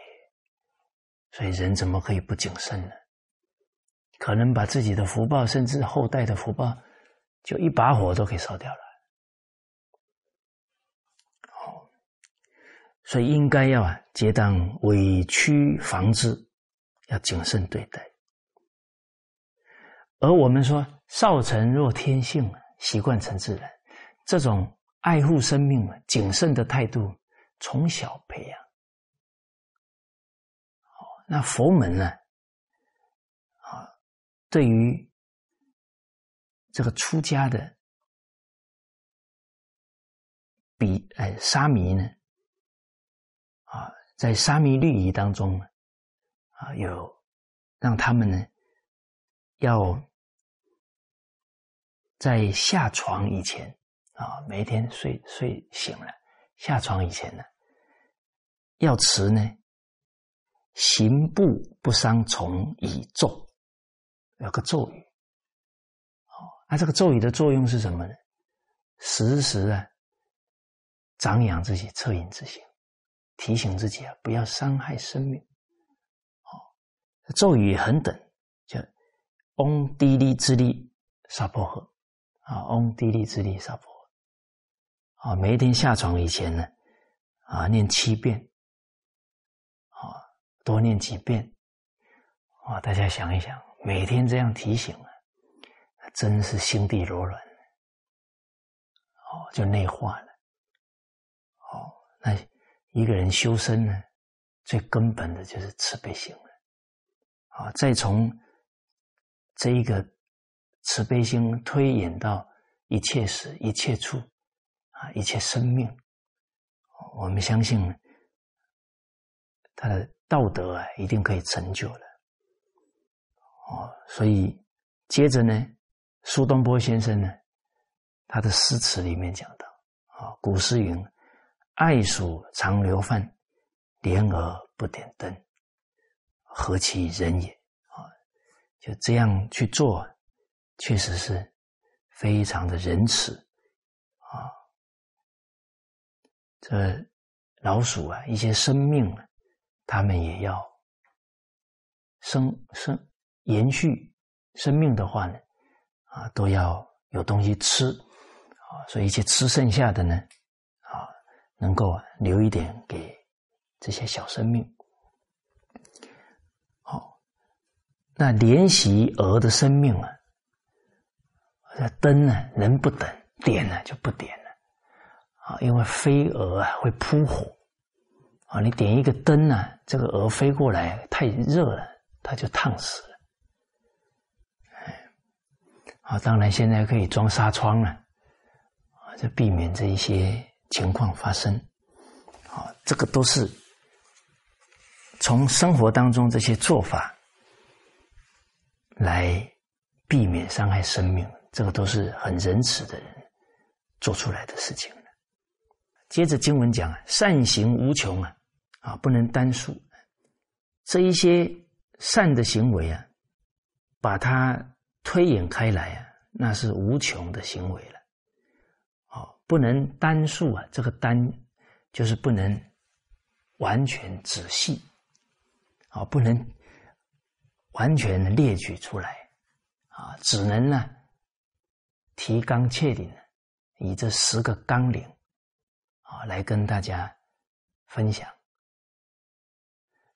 所以人怎么可以不谨慎呢？可能把自己的福报，甚至后代的福报，就一把火都给烧掉了。哦，所以应该要啊，皆当委屈防之，要谨慎对待。而我们说，少成若天性，习惯成自然。这种爱护生命、谨慎的态度，从小培养。那佛门呢？啊，对于这个出家的比哎沙弥呢，啊，在沙弥律仪当中呢啊，有让他们呢要。在下床以前啊，每天睡睡醒了，下床以前呢，要持呢，行步不伤虫以咒，有个咒语。那这个咒语的作用是什么呢？时时啊，长养自己恻隐之心，提醒自己啊，不要伤害生命。哦，咒语很等，叫嗡滴哩之力沙婆诃。啊，嗡地利之利萨婆诃，啊，每一天下床以前呢，啊，念七遍，啊，多念几遍，啊，大家想一想，每天这样提醒，真是心地柔软，哦，就内化了，哦，那一个人修身呢，最根本的就是慈悲心了，啊，再从这一个。慈悲心推演到一切时、一切处，啊，一切生命，我们相信他的道德啊，一定可以成就的。哦，所以接着呢，苏东坡先生呢，他的诗词里面讲到啊，古诗云：“爱鼠常留饭，莲而不点灯，何其人也！”啊，就这样去做。确实是非常的仁慈啊。这老鼠啊，一些生命啊，它们也要生生延续生命的话呢，啊，都要有东西吃啊，所以一些吃剩下的呢，啊，能够留一点给这些小生命。好，那怜惜鹅的生命啊，灯呢，人不等点呢就不点了。啊，因为飞蛾啊会扑火，啊，你点一个灯呢，这个蛾飞过来太热了，它就烫死了。啊，当然现在可以装纱窗了，啊，就避免这一些情况发生。啊，这个都是从生活当中这些做法来避免伤害生命，这个都是很仁慈的人做出来的事情。接着经文讲啊，善行无穷啊，啊不能单数。这一些善的行为啊，把它推演开来啊，那是无穷的行为了。哦，不能单数啊，这个单就是不能完全仔细，啊，不能完全列举出来，啊，只能呢提纲挈领，以这十个纲领。啊，来跟大家分享。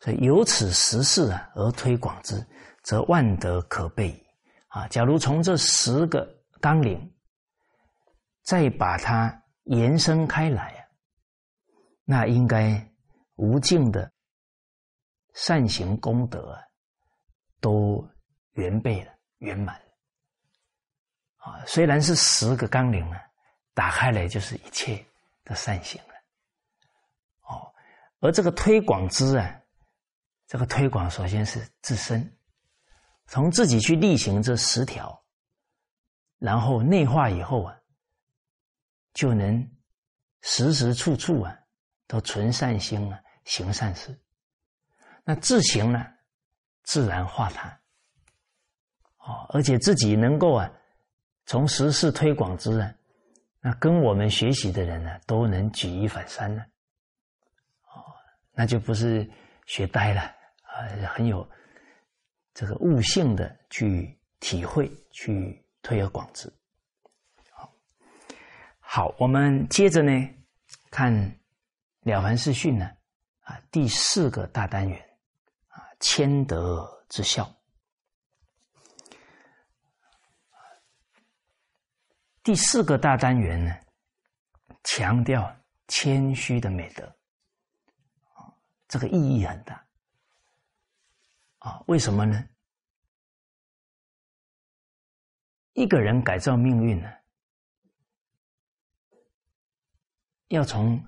所以由此十事啊而推广之，则万德可备矣。啊，假如从这十个纲领，再把它延伸开来啊，那应该无尽的善行功德，都圆备了、圆满。啊，虽然是十个纲领啊，打开来就是一切。的善行了，哦，而这个推广之啊，这个推广首先是自身，从自己去例行这十条，然后内化以后啊，就能时时处处啊都存善心啊，行善事。那自行呢，自然化他，哦，而且自己能够啊，从实事推广之啊。那跟我们学习的人呢，都能举一反三呢，哦，那就不是学呆了啊，很有这个悟性的去体会、去推而广之。好，好，我们接着呢看《了凡四训》呢啊第四个大单元啊谦德之孝。第四个大单元呢，强调谦虚的美德，啊，这个意义很大，啊，为什么呢？一个人改造命运呢，要从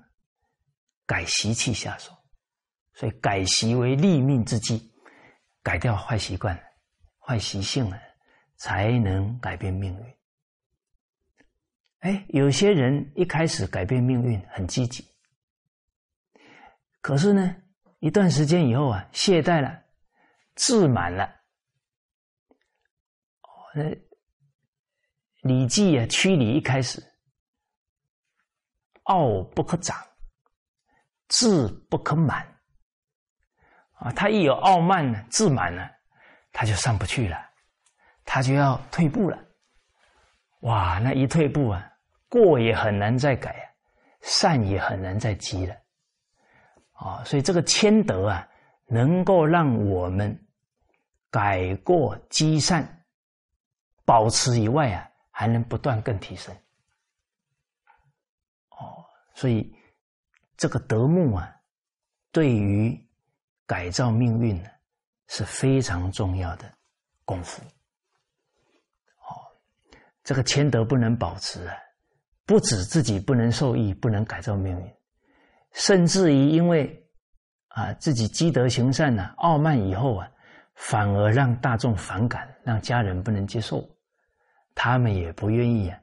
改习气下手，所以改习为立命之计，改掉坏习惯、坏习性了，才能改变命运。哎，有些人一开始改变命运很积极，可是呢，一段时间以后啊，懈怠了，自满了。哦，那《礼记》啊，曲礼一开始，傲不可长，志不可满。啊，他一有傲慢呢，自满呢，他就上不去了，他就要退步了。哇，那一退步啊！过也很难再改啊，善也很难再积了，啊，所以这个谦德啊，能够让我们改过积善，保持以外啊，还能不断更提升。哦，所以这个德目啊，对于改造命运呢，是非常重要的功夫。哦，这个谦德不能保持啊。不止自己不能受益，不能改造命运，甚至于因为啊自己积德行善呢，傲慢以后啊，反而让大众反感，让家人不能接受，他们也不愿意啊，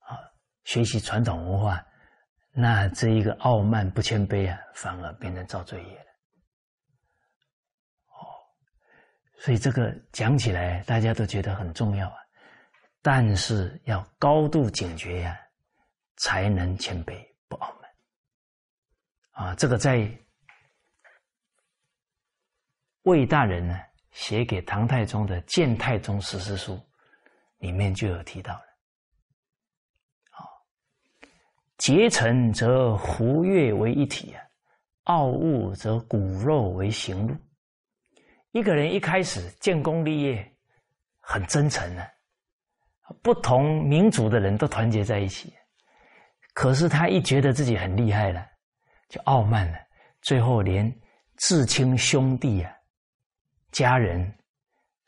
啊学习传统文化，那这一个傲慢不谦卑啊，反而变成造罪业了。哦，所以这个讲起来大家都觉得很重要啊。但是要高度警觉呀，才能谦卑不傲慢。啊，这个在魏大人呢写给唐太宗的《谏太宗实事书》里面就有提到了。啊，结成则胡越为一体啊，傲物则骨肉为行路。一个人一开始建功立业，很真诚呢。不同民族的人都团结在一起，可是他一觉得自己很厉害了，就傲慢了，最后连至亲兄弟啊、家人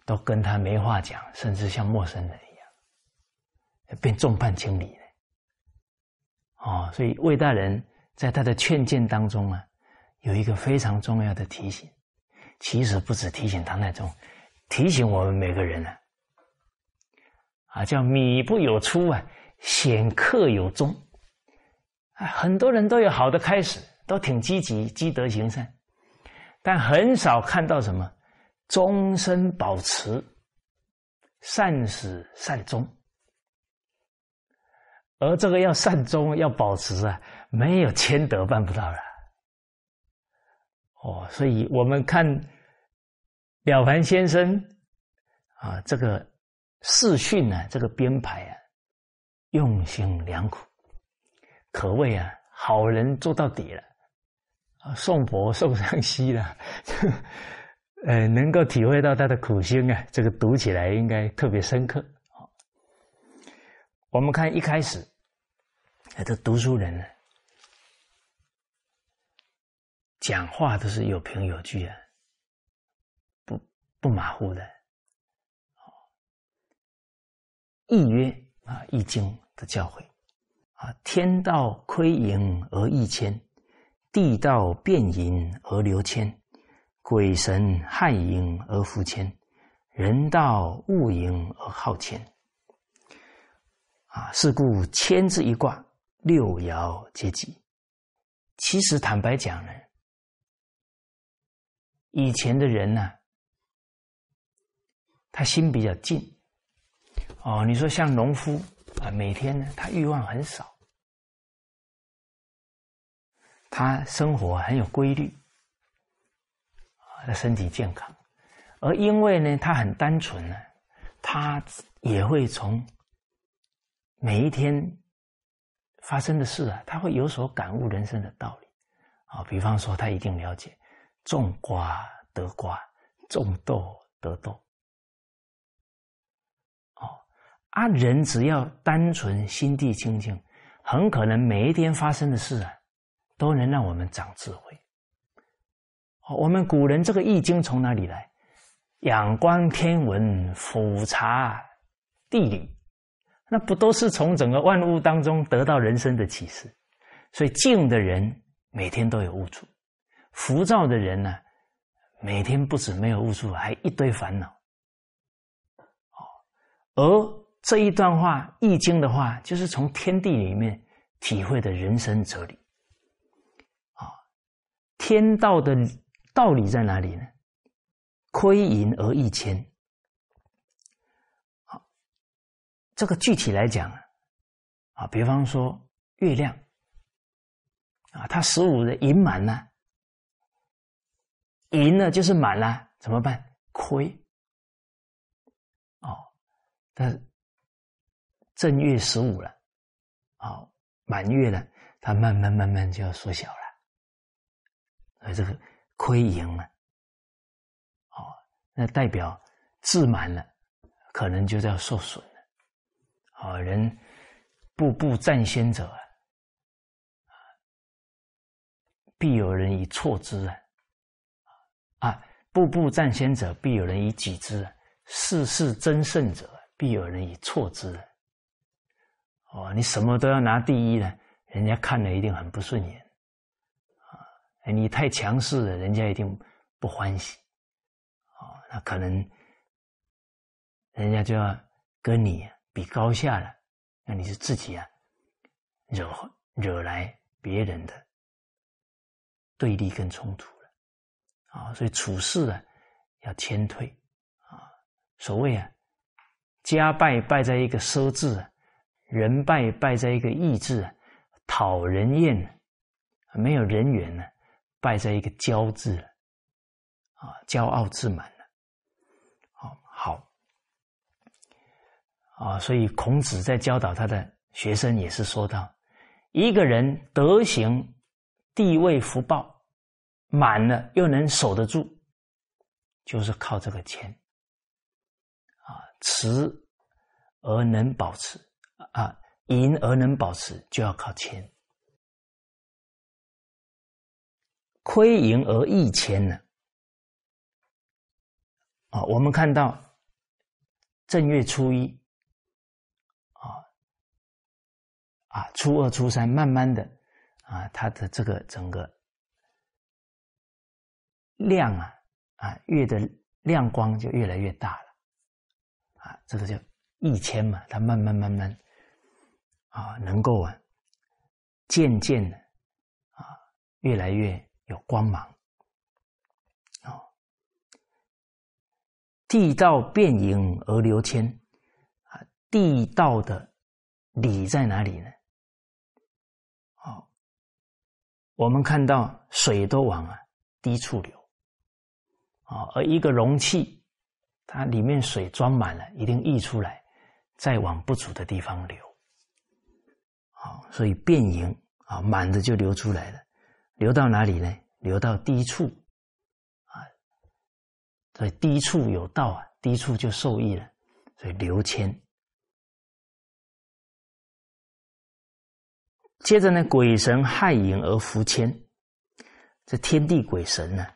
都跟他没话讲，甚至像陌生人一样，变众叛亲离了。哦，所以魏大人在他的劝谏当中啊，有一个非常重要的提醒，其实不止提醒唐太宗，提醒我们每个人呢。啊，叫米不有出啊，显克有终。啊，很多人都有好的开始，都挺积极，积德行善，但很少看到什么终身保持善始善终。而这个要善终，要保持啊，没有谦德办不到了。哦，所以我们看了凡先生啊，这个。视训呢，这个编排啊，用心良苦，可谓啊，好人做到底了啊，宋伯宋尚熙了，呃，能够体会到他的苦心啊，这个读起来应该特别深刻。我们看一开始，这读书人呢，讲话都是有凭有据啊，不不马虎的。易曰啊，《易经》的教诲啊，天道亏盈而益谦，地道变盈而流谦，鬼神害盈而福谦，人道恶盈而好谦。啊，是故谦字一卦，六爻皆吉。其实坦白讲呢，以前的人呢，他心比较静。哦，你说像农夫啊，每天呢，他欲望很少，他生活很有规律，他的身体健康，而因为呢，他很单纯呢，他也会从每一天发生的事啊，他会有所感悟人生的道理，啊，比方说他一定了解种瓜得瓜，种豆得豆。哦啊，人只要单纯、心地清净，很可能每一天发生的事啊，都能让我们长智慧。我们古人这个《易经》从哪里来？仰观天文，俯察地理，那不都是从整个万物当中得到人生的启示？所以静的人每天都有悟处，浮躁的人呢，每天不止没有悟处，还一堆烦恼。哦而这一段话，《易经》的话，就是从天地里面体会的人生哲理。啊，天道的道理在哪里呢？亏盈而益谦。好，这个具体来讲啊，比方说月亮啊，它十五的盈满呢，盈了就是满了，怎么办？亏。哦，但。正月十五了，啊满月了，它慢慢慢慢就要缩小了，啊这个亏盈了，哦，那代表自满了，可能就要受损了，好人步步占先者，必有人以错之啊，啊，步步占先者必有人以己之，事事争胜者必有人以错之。哦，你什么都要拿第一呢？人家看了一定很不顺眼，你太强势了，人家一定不欢喜，哦，那可能人家就要跟你比高下了，那你是自己啊，惹惹来别人的对立跟冲突了，啊，所以处事啊要谦退，啊，所谓啊家败败在一个奢字，人败败在一个义字，讨人厌，没有人缘呢，败在一个骄字，啊，骄傲自满了。好，好，啊，所以孔子在教导他的学生也是说到，一个人德行、地位、福报满了，又能守得住，就是靠这个钱啊。持而能保持啊，赢而能保持，就要靠钱；亏盈而益钱呢？啊，我们看到正月初一啊啊，初二、初三，慢慢的啊，它的这个整个亮啊啊，月的亮光就越来越大了。啊，这个叫一千嘛，它慢慢慢慢啊，能够啊，渐渐的啊，越来越有光芒。哦，地道变盈而流谦啊，地道的理在哪里呢？哦，我们看到水都往啊低处流啊，而一个容器。它里面水装满了，一定溢出来，再往不足的地方流。啊，所以变盈啊，满的就流出来了，流到哪里呢？流到低处啊，所以低处有道啊，低处就受益了，所以流谦。接着呢，鬼神害盈而伏谦，这天地鬼神呢？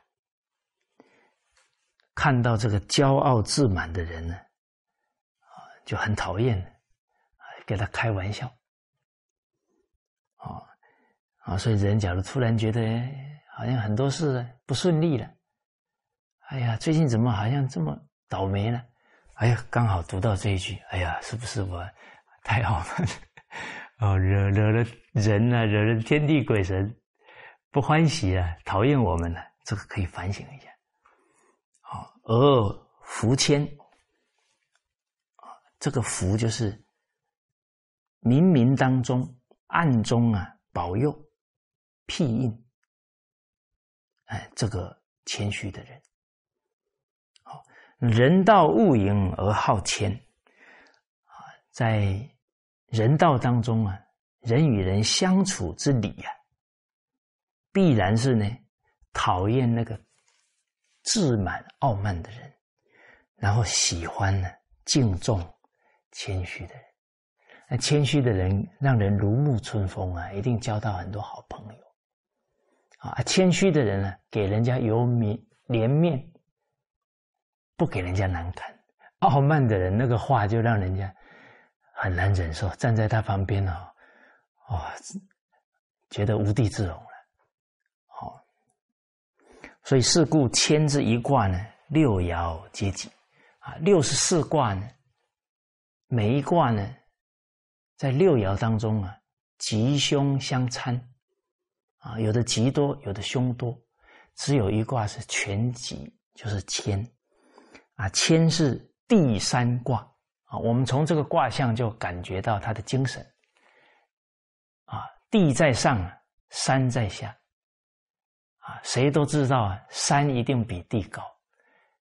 看到这个骄傲自满的人呢，啊，就很讨厌，啊，跟他开玩笑，啊，啊，所以人假如突然觉得好像很多事不顺利了，哎呀，最近怎么好像这么倒霉呢？哎呀，刚好读到这一句，哎呀，是不是我太傲慢，哦，惹惹了人呢，惹了天地鬼神不欢喜啊，讨厌我们了，这个可以反省一下。而福谦啊，这个福就是冥冥当中、暗中啊保佑、庇应，哎，这个谦虚的人，好，人道物盈而好谦啊，在人道当中啊，人与人相处之理啊，必然是呢讨厌那个。自满傲慢的人，然后喜欢呢敬重谦虚的人。那谦虚的人让人如沐春风啊，一定交到很多好朋友啊。谦虚的人呢，给人家有面脸面，不给人家难堪。傲慢的人那个话就让人家很难忍受，站在他旁边哦，哇，觉得无地自容了。好。所以是故千之一卦呢，六爻皆吉啊。六十四卦呢，每一卦呢，在六爻当中啊，吉凶相参啊，有的吉多，有的凶多，只有一卦是全吉，就是谦啊。谦是第三卦啊，我们从这个卦象就感觉到他的精神啊，地在上，山在下。啊，谁都知道啊，山一定比地高，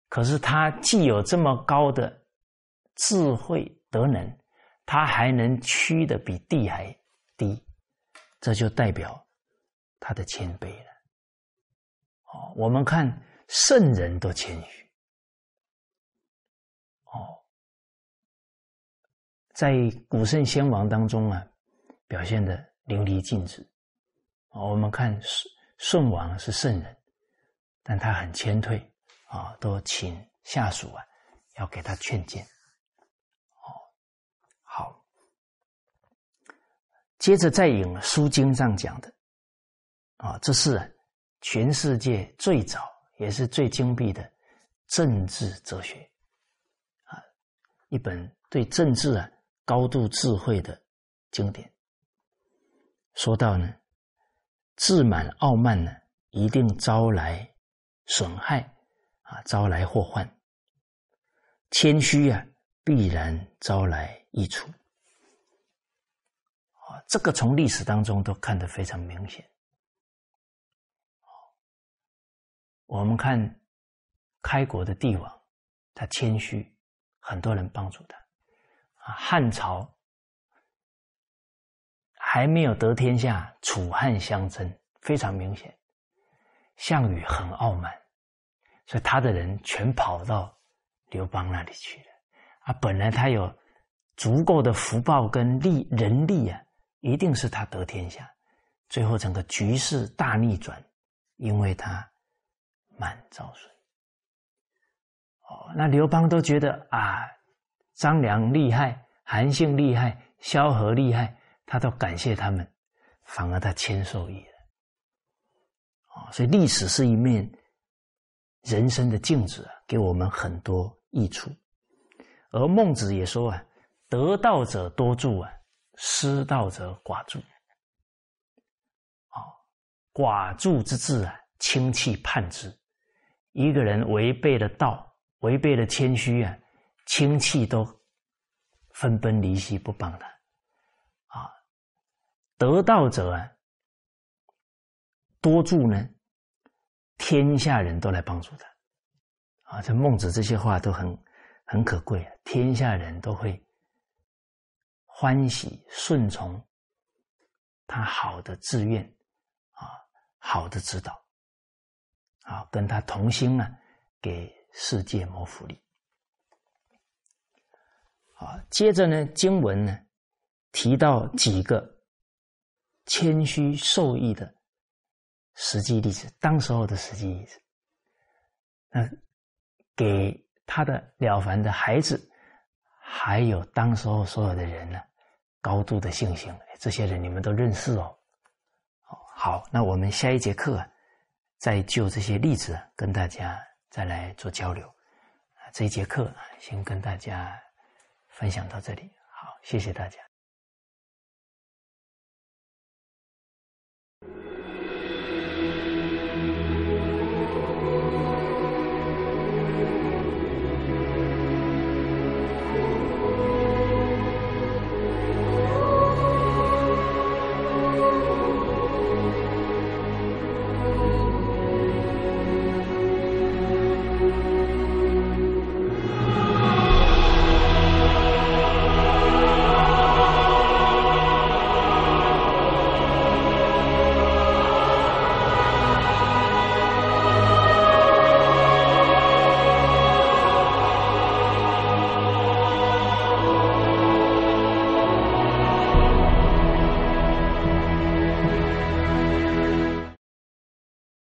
可是他既有这么高的智慧德能，他还能屈的比地还低，这就代表他的谦卑了。哦，我们看圣人都谦虚，哦，在古圣先王当中啊，表现的淋漓尽致。哦，我们看舜。舜王是圣人，但他很谦退啊，都请下属啊要给他劝谏。哦，好，接着再引《书经》上讲的啊，这是全世界最早也是最精辟的政治哲学啊，一本对政治啊高度智慧的经典。说到呢。自满傲慢呢，一定招来损害啊，招来祸患。谦虚啊，必然招来益处。啊，这个从历史当中都看得非常明显。我们看开国的帝王，他谦虚，很多人帮助他。啊，汉朝还没有得天下，楚汉相争非常明显。项羽很傲慢，所以他的人全跑到刘邦那里去了。啊，本来他有足够的福报跟力人力啊。一定是他得天下，最后整个局势大逆转，因为他满招损。哦，那刘邦都觉得啊，张良厉害，韩信厉害，萧何厉害，他都感谢他们，反而他谦受益了。哦，所以历史是一面人生的镜子啊，给我们很多益处。而孟子也说啊，得道者多助啊。失道者寡助，啊，寡助之志啊，轻弃叛之。一个人违背了道，违背了谦虚啊，亲戚都分崩离析，不帮他。啊，得道者啊，多助呢，天下人都来帮助他。啊，这孟子这些话都很很可贵啊，天下人都会。欢喜顺从他好的志愿啊，好的指导啊，跟他同心啊，给世界谋福利啊。接着呢，经文呢提到几个谦虚受益的实际例子，当时候的实际例子，那给他的了凡的孩子。还有当时候所有的人呢，高度的信心，这些人你们都认识哦。好，那我们下一节课再就这些例子跟大家再来做交流。这一节课先跟大家分享到这里，好，谢谢大家。